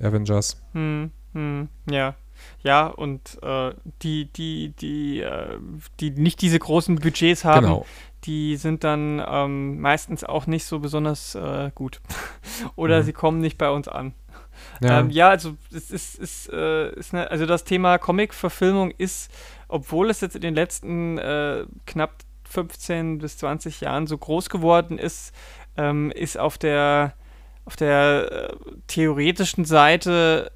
Avengers. Hm, hm, ja. Ja, und äh, die, die, die, äh, die nicht diese großen Budgets haben, genau die sind dann ähm, meistens auch nicht so besonders äh, gut. <laughs> Oder mhm. sie kommen nicht bei uns an. Ja, ähm, ja also es ist, ist, äh, ist eine, also das Thema Comic-Verfilmung ist, obwohl es jetzt in den letzten äh, knapp 15 bis 20 Jahren so groß geworden ist, ähm, ist auf der auf der äh, theoretischen Seite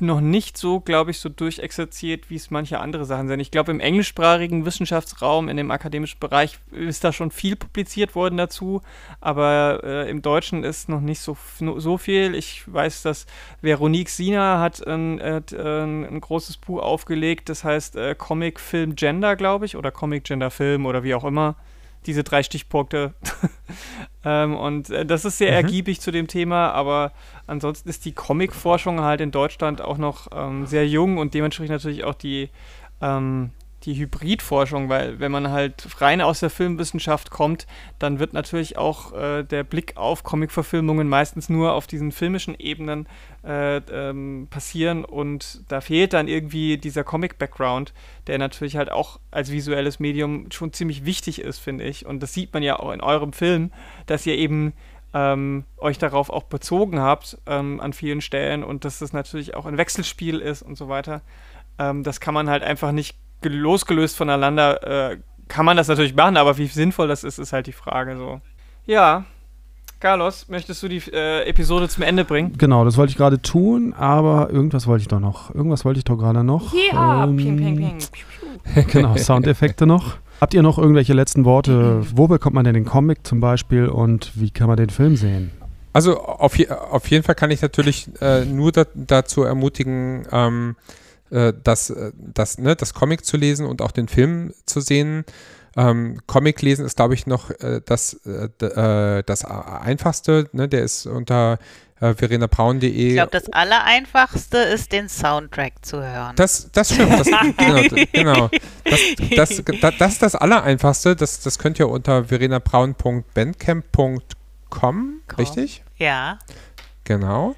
noch nicht so, glaube ich, so durchexerziert, wie es manche andere Sachen sind. Ich glaube, im englischsprachigen Wissenschaftsraum, in dem akademischen Bereich, ist da schon viel publiziert worden dazu, aber äh, im Deutschen ist noch nicht so, so viel. Ich weiß, dass Veronique Sina hat ein, äh, ein großes Buch aufgelegt, das heißt äh, Comic Film Gender, glaube ich, oder Comic Gender Film oder wie auch immer diese drei Stichpunkte. <laughs> ähm, und äh, das ist sehr mhm. ergiebig zu dem Thema, aber ansonsten ist die Comic-Forschung halt in Deutschland auch noch ähm, sehr jung und dementsprechend natürlich auch die ähm, die Hybridforschung, weil wenn man halt rein aus der Filmwissenschaft kommt, dann wird natürlich auch äh, der Blick auf Comicverfilmungen meistens nur auf diesen filmischen Ebenen äh, ähm, passieren und da fehlt dann irgendwie dieser Comic-Background, der natürlich halt auch als visuelles Medium schon ziemlich wichtig ist, finde ich. Und das sieht man ja auch in eurem Film, dass ihr eben ähm, euch darauf auch bezogen habt ähm, an vielen Stellen und dass das natürlich auch ein Wechselspiel ist und so weiter. Ähm, das kann man halt einfach nicht losgelöst voneinander äh, kann man das natürlich machen, aber wie sinnvoll das ist, ist halt die Frage so. Ja, Carlos, möchtest du die äh, Episode zum Ende bringen? Genau, das wollte ich gerade tun, aber irgendwas wollte ich doch noch. Irgendwas wollte ich doch gerade noch. Ja, ähm, ping, ping, ping. <laughs> genau, Soundeffekte noch. Habt ihr noch irgendwelche letzten Worte? Wo bekommt man denn den Comic zum Beispiel und wie kann man den Film sehen? Also auf, je, auf jeden Fall kann ich natürlich äh, nur da, dazu ermutigen, ähm, äh, das, äh, das, ne, das Comic zu lesen und auch den Film zu sehen. Ähm, Comic lesen ist, glaube ich, noch äh, das, äh, äh, das einfachste. Ne? Der ist unter äh, verenabraun.de. Ich glaube, das Allereinfachste ist, den Soundtrack zu hören. Das, das stimmt. Das, <laughs> genau. genau. Das, das, das, das ist das Allereinfachste. Das, das könnt ihr unter verenabraun.bandcamp.com, richtig? Ja. Genau.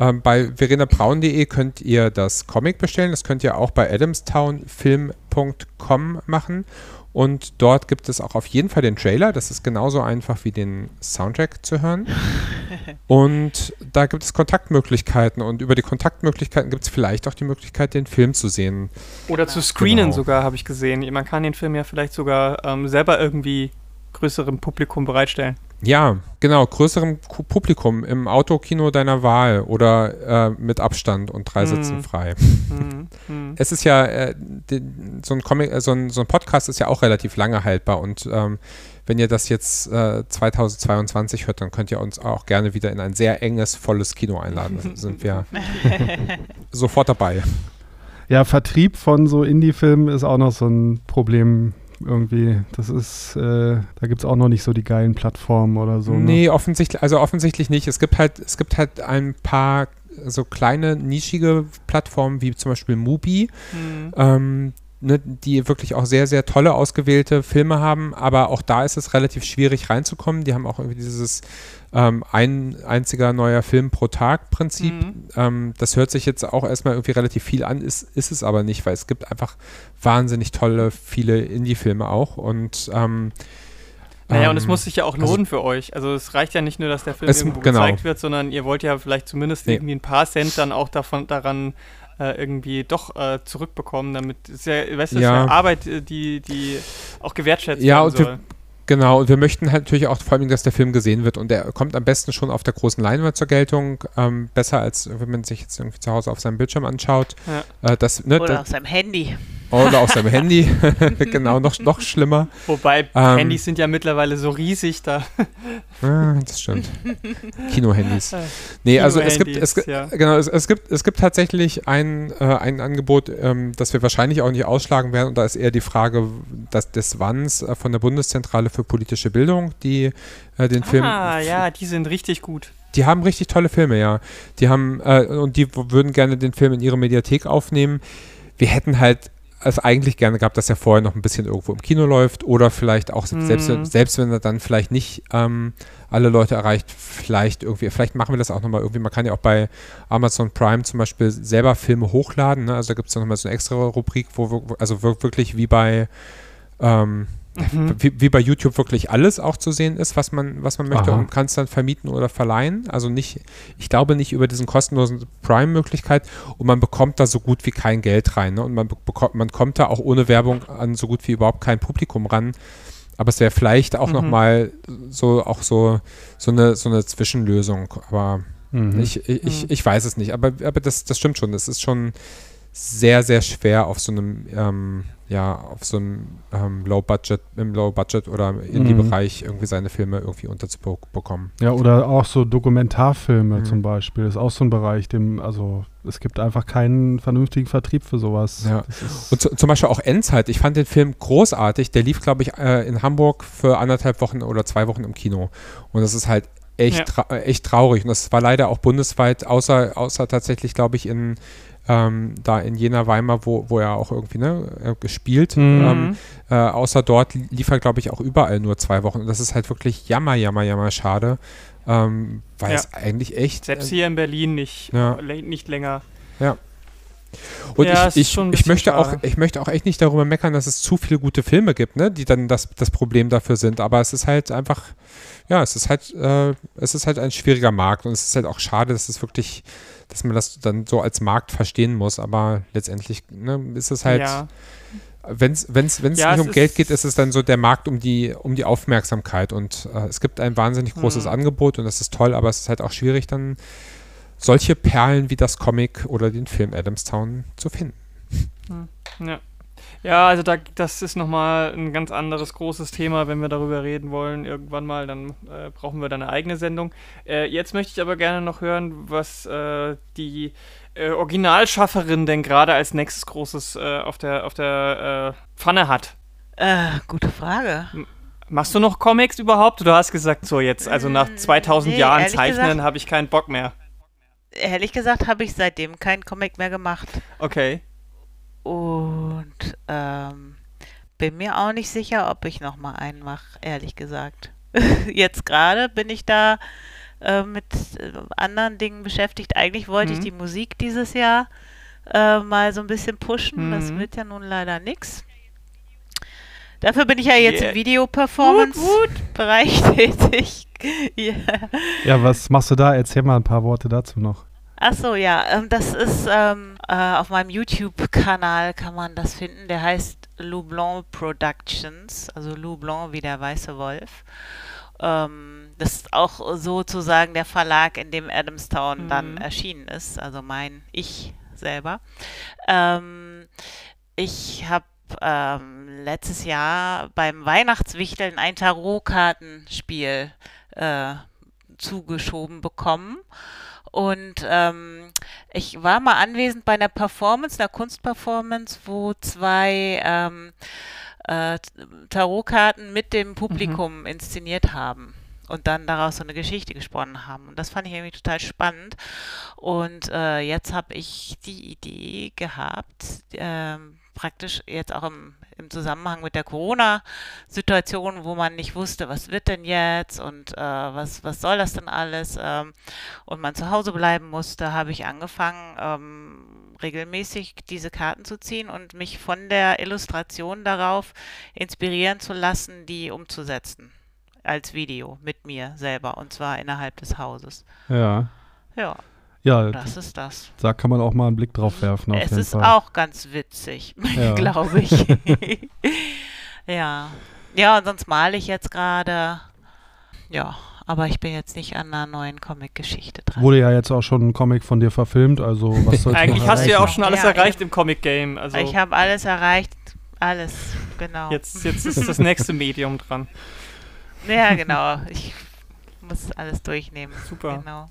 Ähm, bei verenabraun.de könnt ihr das Comic bestellen. Das könnt ihr auch bei adamstownfilm.com machen. Und dort gibt es auch auf jeden Fall den Trailer. Das ist genauso einfach wie den Soundtrack zu hören. <laughs> Und da gibt es Kontaktmöglichkeiten. Und über die Kontaktmöglichkeiten gibt es vielleicht auch die Möglichkeit, den Film zu sehen. Oder zu screenen Genau. sogar, habe ich gesehen. Man kann den Film ja vielleicht sogar ähm, selber irgendwie größerem Publikum bereitstellen. Ja, genau. Größerem Ku- Publikum im Autokino deiner Wahl oder äh, mit Abstand und drei Sitzen Mhm. frei. Mhm. Mhm. Es ist ja, äh, den, so, ein Comic, äh, so, ein, so ein Podcast ist ja auch relativ lange haltbar und ähm, wenn ihr das jetzt äh, 2022 hört, dann könnt ihr uns auch gerne wieder in ein sehr enges, volles Kino einladen. Da sind wir <laughs> sofort dabei. Ja, Vertrieb von so Indie-Filmen ist auch noch so ein Problem irgendwie. Das ist, äh, da gibt es auch noch nicht so die geilen Plattformen oder so. nee, offensichtlich, also offensichtlich nicht. Es gibt halt, es gibt halt ein paar so kleine, nischige Plattformen wie zum Beispiel Mubi, Mhm. ähm, ne, die wirklich auch sehr, sehr tolle ausgewählte Filme haben, aber auch da ist es relativ schwierig reinzukommen. Die haben auch irgendwie dieses ähm, ein einziger neuer Film pro Tag Prinzip. Mhm. Ähm, das hört sich jetzt auch erstmal irgendwie relativ viel an, ist, ist es aber nicht, weil es gibt einfach wahnsinnig tolle, viele Indie-Filme auch und ähm, Naja, und es ähm, muss sich ja auch also- lohnen für euch. Also es reicht ja nicht nur, dass der Film Es- irgendwo genau. gezeigt wird, sondern ihr wollt ja vielleicht zumindest Nee. irgendwie ein paar Cent dann auch davon daran äh, irgendwie doch äh, zurückbekommen, damit ist ja, weißt du, das ist Ja. ja Arbeit, äh, die, die auch gewertschätzt Ja, werden soll. Genau, und wir möchten halt natürlich auch vor allem, dass der Film gesehen wird und der kommt am besten schon auf der großen Leinwand zur Geltung. Ähm, besser als wenn man sich jetzt irgendwie zu Hause auf seinem Bildschirm anschaut. Äh, das, ne, Oder das, auf seinem Handy. Oder auf seinem Handy. <laughs> genau, noch, noch schlimmer. Wobei Ähm, Handys sind ja mittlerweile so riesig da. Ah, das stimmt. Kino-Handys. <laughs> Nee, also es gibt, es, ja. genau, es, es, gibt, es gibt tatsächlich ein, äh, ein Angebot, ähm, das wir wahrscheinlich auch nicht ausschlagen werden. Und da ist eher die Frage dass des Wanns äh, von der Bundeszentrale für politische Bildung, die äh, den Film Ah, ja, die sind richtig gut. Die haben richtig tolle Filme, ja. Die haben, äh, und die würden gerne den Film in ihre Mediathek aufnehmen. Wir hätten halt es eigentlich gerne gehabt, dass er vorher noch ein bisschen irgendwo im Kino läuft oder vielleicht auch, se- selbst, wenn- Mhm. selbst wenn er dann vielleicht nicht ähm, alle Leute erreicht, vielleicht irgendwie, vielleicht machen wir das auch nochmal irgendwie. Man kann ja auch bei Amazon Prime zum Beispiel selber Filme hochladen. Ne? Also da gibt es nochmal so eine extra Rubrik, wo, wir- also wir- wirklich wie bei ähm, Mhm. wie, wie bei YouTube wirklich alles auch zu sehen ist, was man, was man möchte Aha. und kann es dann vermieten oder verleihen. Also nicht, ich glaube nicht über diesen kostenlosen Prime-Möglichkeit und man bekommt da so gut wie kein Geld rein. Ne? Und man be- bekommt, man kommt da auch ohne Werbung an so gut wie überhaupt kein Publikum ran. Aber es wäre vielleicht auch Mhm. nochmal so, auch so, so eine, so eine Zwischenlösung. Aber Mhm. ich, ich, ich, Mhm. ich weiß es nicht. Aber, aber das, das stimmt schon. Es ist schon sehr, sehr schwer auf so einem, ähm, ja, auf so einem ähm, Low-Budget, im Low-Budget oder Indie-Bereich irgendwie seine Filme irgendwie unterzubekommen. Ja, oder auch so Dokumentarfilme Mhm. zum Beispiel. ist auch so ein Bereich, dem, also es gibt einfach keinen vernünftigen Vertrieb für sowas. Ja. Und zu, zum Beispiel auch Endzeit. Ich fand den Film großartig. Der lief, glaube ich, äh, in Hamburg für anderthalb Wochen oder zwei Wochen im Kino. Und das ist halt echt, Ja. tra äh, echt traurig. Und das war leider auch bundesweit, außer, außer tatsächlich, glaube ich, in ähm, da in Jena, Weimar, wo, wo er auch irgendwie ne, äh, gespielt. Mhm. Ähm, äh, außer dort li- lief er, glaube ich, auch überall nur zwei Wochen. Und das ist halt wirklich jammer, jammer, jammer schade. Ähm, weil Ja. es eigentlich echt. Selbst äh, hier in Berlin nicht, Ja. nicht länger. Und Ja, ich, ich, ich, möchte auch, ich möchte auch echt nicht darüber meckern, dass es zu viele gute Filme gibt, ne, die dann das, das Problem dafür sind. Aber es ist halt einfach, ja, es ist halt, äh, es ist halt ein schwieriger Markt und es ist halt auch schade, dass es wirklich, dass man das dann so als Markt verstehen muss. Aber letztendlich ne, ist es halt, ja. wenn es wenn's, wenn's Ja, nicht um Geld geht, ist es dann so der Markt um die, um die Aufmerksamkeit. Und äh, es gibt ein wahnsinnig großes Mhm. Angebot und das ist toll, aber es ist halt auch schwierig, dann solche Perlen wie das Comic oder den Film Adamstown zu finden. Ja. Ja, also da, das ist nochmal ein ganz anderes großes Thema, wenn wir darüber reden wollen. Irgendwann mal, dann äh, brauchen wir da eine eigene Sendung. Äh, jetzt möchte ich aber gerne noch hören, was äh, die äh, Originalschafferin denn gerade als nächstes Großes äh, auf der, auf der äh, Pfanne hat. Äh, gute Frage. Machst du noch Comics überhaupt? Du hast gesagt, so jetzt, also nach Mm, 2000 nee, Jahren Zeichnen habe ich keinen Bock mehr. Ehrlich gesagt habe ich seitdem keinen Comic mehr gemacht. Okay. Und ähm, bin mir auch nicht sicher, ob ich noch mal einen mache, ehrlich gesagt. <laughs> Jetzt gerade bin ich da äh, mit äh, anderen Dingen beschäftigt. Eigentlich wollte ich Mhm. die Musik dieses Jahr äh, mal so ein bisschen pushen. Das Mhm. wird ja nun leider nix. Dafür bin ich ja jetzt Yeah. im Video-Performance-Bereich <laughs> tätig. <laughs> ja. Ja, was machst du da? Erzähl mal ein paar Worte dazu noch. Ach so, ja, ähm, das ist ähm, äh, auf meinem YouTube-Kanal kann man das finden. Der heißt Lou Blanc Productions, also Lou Blanc wie der weiße Wolf. Ähm, das ist auch sozusagen der Verlag, in dem Adamstown dann Mhm. erschienen ist, also mein Ich selber. Ähm, ich habe ähm, letztes Jahr beim Weihnachtswichteln ein Tarotkartenspiel äh, zugeschoben bekommen. Und ähm, ich war mal anwesend bei einer Performance, einer Kunstperformance, wo zwei ähm, äh, Tarotkarten mit dem Publikum inszeniert haben und dann daraus so eine Geschichte gesponnen haben. Und das fand ich irgendwie total spannend. Und äh, jetzt habe ich die Idee gehabt, ähm, praktisch jetzt auch im, im Zusammenhang mit der Corona-Situation, wo man nicht wusste, was wird denn jetzt und äh, was, was soll das denn alles ähm, und man zu Hause bleiben musste, habe ich angefangen, ähm, regelmäßig diese Karten zu ziehen und mich von der Illustration darauf inspirieren zu lassen, die umzusetzen als Video mit mir selber und zwar innerhalb des Hauses. Ja. Ja, Ja, das ist das. da kann man auch mal einen Blick drauf werfen. Auf Es jeden ist Fall. auch ganz witzig, <laughs> Ja. glaube ich. <laughs> ja. Ja, und sonst male ich jetzt gerade. Ja, aber ich bin jetzt nicht an einer neuen Comic-Geschichte dran. Wurde ja jetzt auch schon ein Comic von dir verfilmt, also was soll's Eigentlich hast du ja auch schon alles Ja, erreicht im Comic-Game. Also Ich habe alles erreicht. Alles, genau. jetzt, jetzt ist das nächste Medium dran. <laughs> Ja, genau. Ich muss alles durchnehmen. Super. Genau.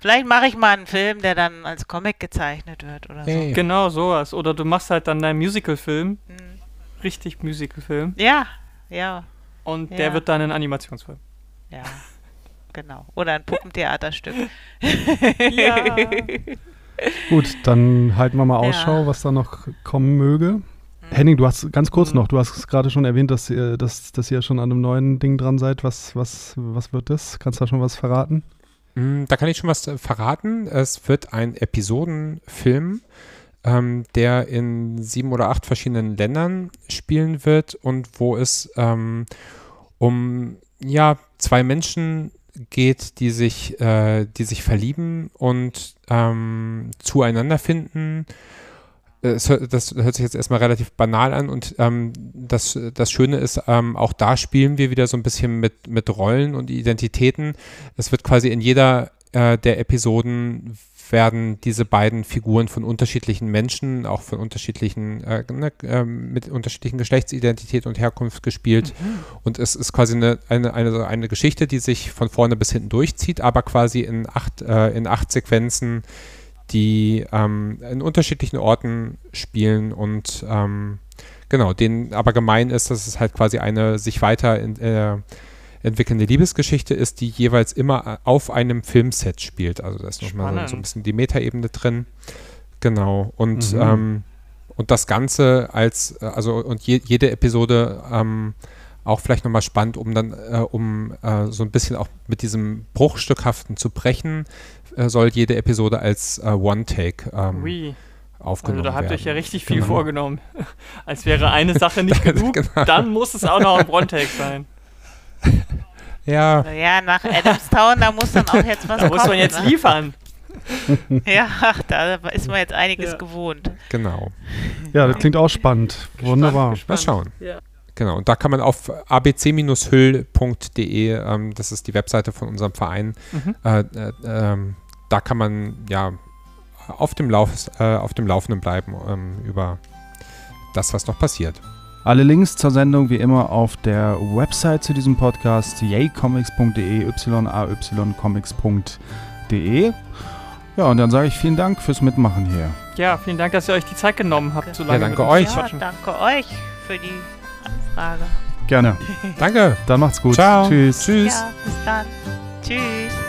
Vielleicht mache ich mal einen Film, der dann als Comic gezeichnet wird oder so. Hey. Genau, sowas. Oder du machst halt dann deinen Musical-Film, Hm. richtig Musical-Film, Ja, ja, und Ja. der wird dann ein Animationsfilm. ja. Genau. Oder ein Puppentheaterstück. <laughs> Ja. Gut, dann halten wir mal Ja. Ausschau, was da noch kommen möge. Henning, du hast ganz kurz Mhm. noch, du hast gerade schon erwähnt, dass ihr, dass, dass ihr schon an einem neuen Ding dran seid. Was, was, was wird das? Kannst du da schon was verraten? Mm, Da kann ich schon was äh, verraten. Es wird ein Episodenfilm, ähm, der in sieben oder acht verschiedenen Ländern spielen wird und wo es ähm, um ja zwei Menschen geht, die sich, äh, die sich verlieben und ähm, zueinander finden. Hört, das hört sich jetzt erstmal relativ banal an und ähm, das, das Schöne ist, ähm, auch da spielen wir wieder so ein bisschen mit, mit Rollen und Identitäten. Es wird quasi in jeder äh, der Episoden werden diese beiden Figuren von unterschiedlichen Menschen, auch von unterschiedlichen, äh, ne, ähm, mit unterschiedlichen Geschlechtsidentität und Herkunft gespielt. Und es ist quasi eine, eine, eine, eine Geschichte, die sich von vorne bis hinten durchzieht, aber quasi in acht, äh, in acht Sequenzen, die ähm, in unterschiedlichen Orten spielen und ähm, genau, denen aber gemein ist, dass es halt quasi eine sich weiter in, äh, entwickelnde Liebesgeschichte ist, die jeweils immer auf einem Filmset spielt. Also da ist nochmal so, so ein bisschen die Metaebene drin. Genau. Und, Mhm. ähm, und das Ganze als, äh, also und je, jede Episode ähm, auch vielleicht nochmal spannend, um dann, äh, um äh, so ein bisschen auch mit diesem Bruchstückhaften zu brechen, äh, soll jede Episode als äh, One-Take ähm, Ui. aufgenommen Also da habt ihr werden. euch ja richtig viel Genau. vorgenommen. <laughs> Als wäre eine <laughs> Sache nicht genug, Genau. dann muss es auch noch ein One-Take sein. <laughs> Ja, Ja, nach Adamstown, da muss dann auch jetzt was Da muss kommen. man jetzt ne? liefern. Ja, da ist man jetzt einiges Ja. gewohnt. genau. Ja, das klingt auch spannend. Wunderbar. Gespannt, Mal gespannt. schauen. Ja. Genau, und da kann man auf abc-hüll.de, ähm, das ist die Webseite von unserem Verein, Mhm. äh, äh, ähm, da kann man ja auf dem, Lauf, äh, auf dem Laufenden bleiben ähm, über das, was noch passiert. Alle Links zur Sendung wie immer auf der Website zu diesem Podcast yaycomics.de, yaycomics.de. Ja, und dann sage ich vielen Dank fürs Mitmachen hier. Ja, vielen Dank, dass ihr euch die Zeit genommen habt, so Ja, lange danke mit uns euch. zu Ja, danke euch für die Anfrage. Gerne. Danke. Dann macht's gut. Ciao. Tschüss. Tschüss. Ja, bis dann. Tschüss.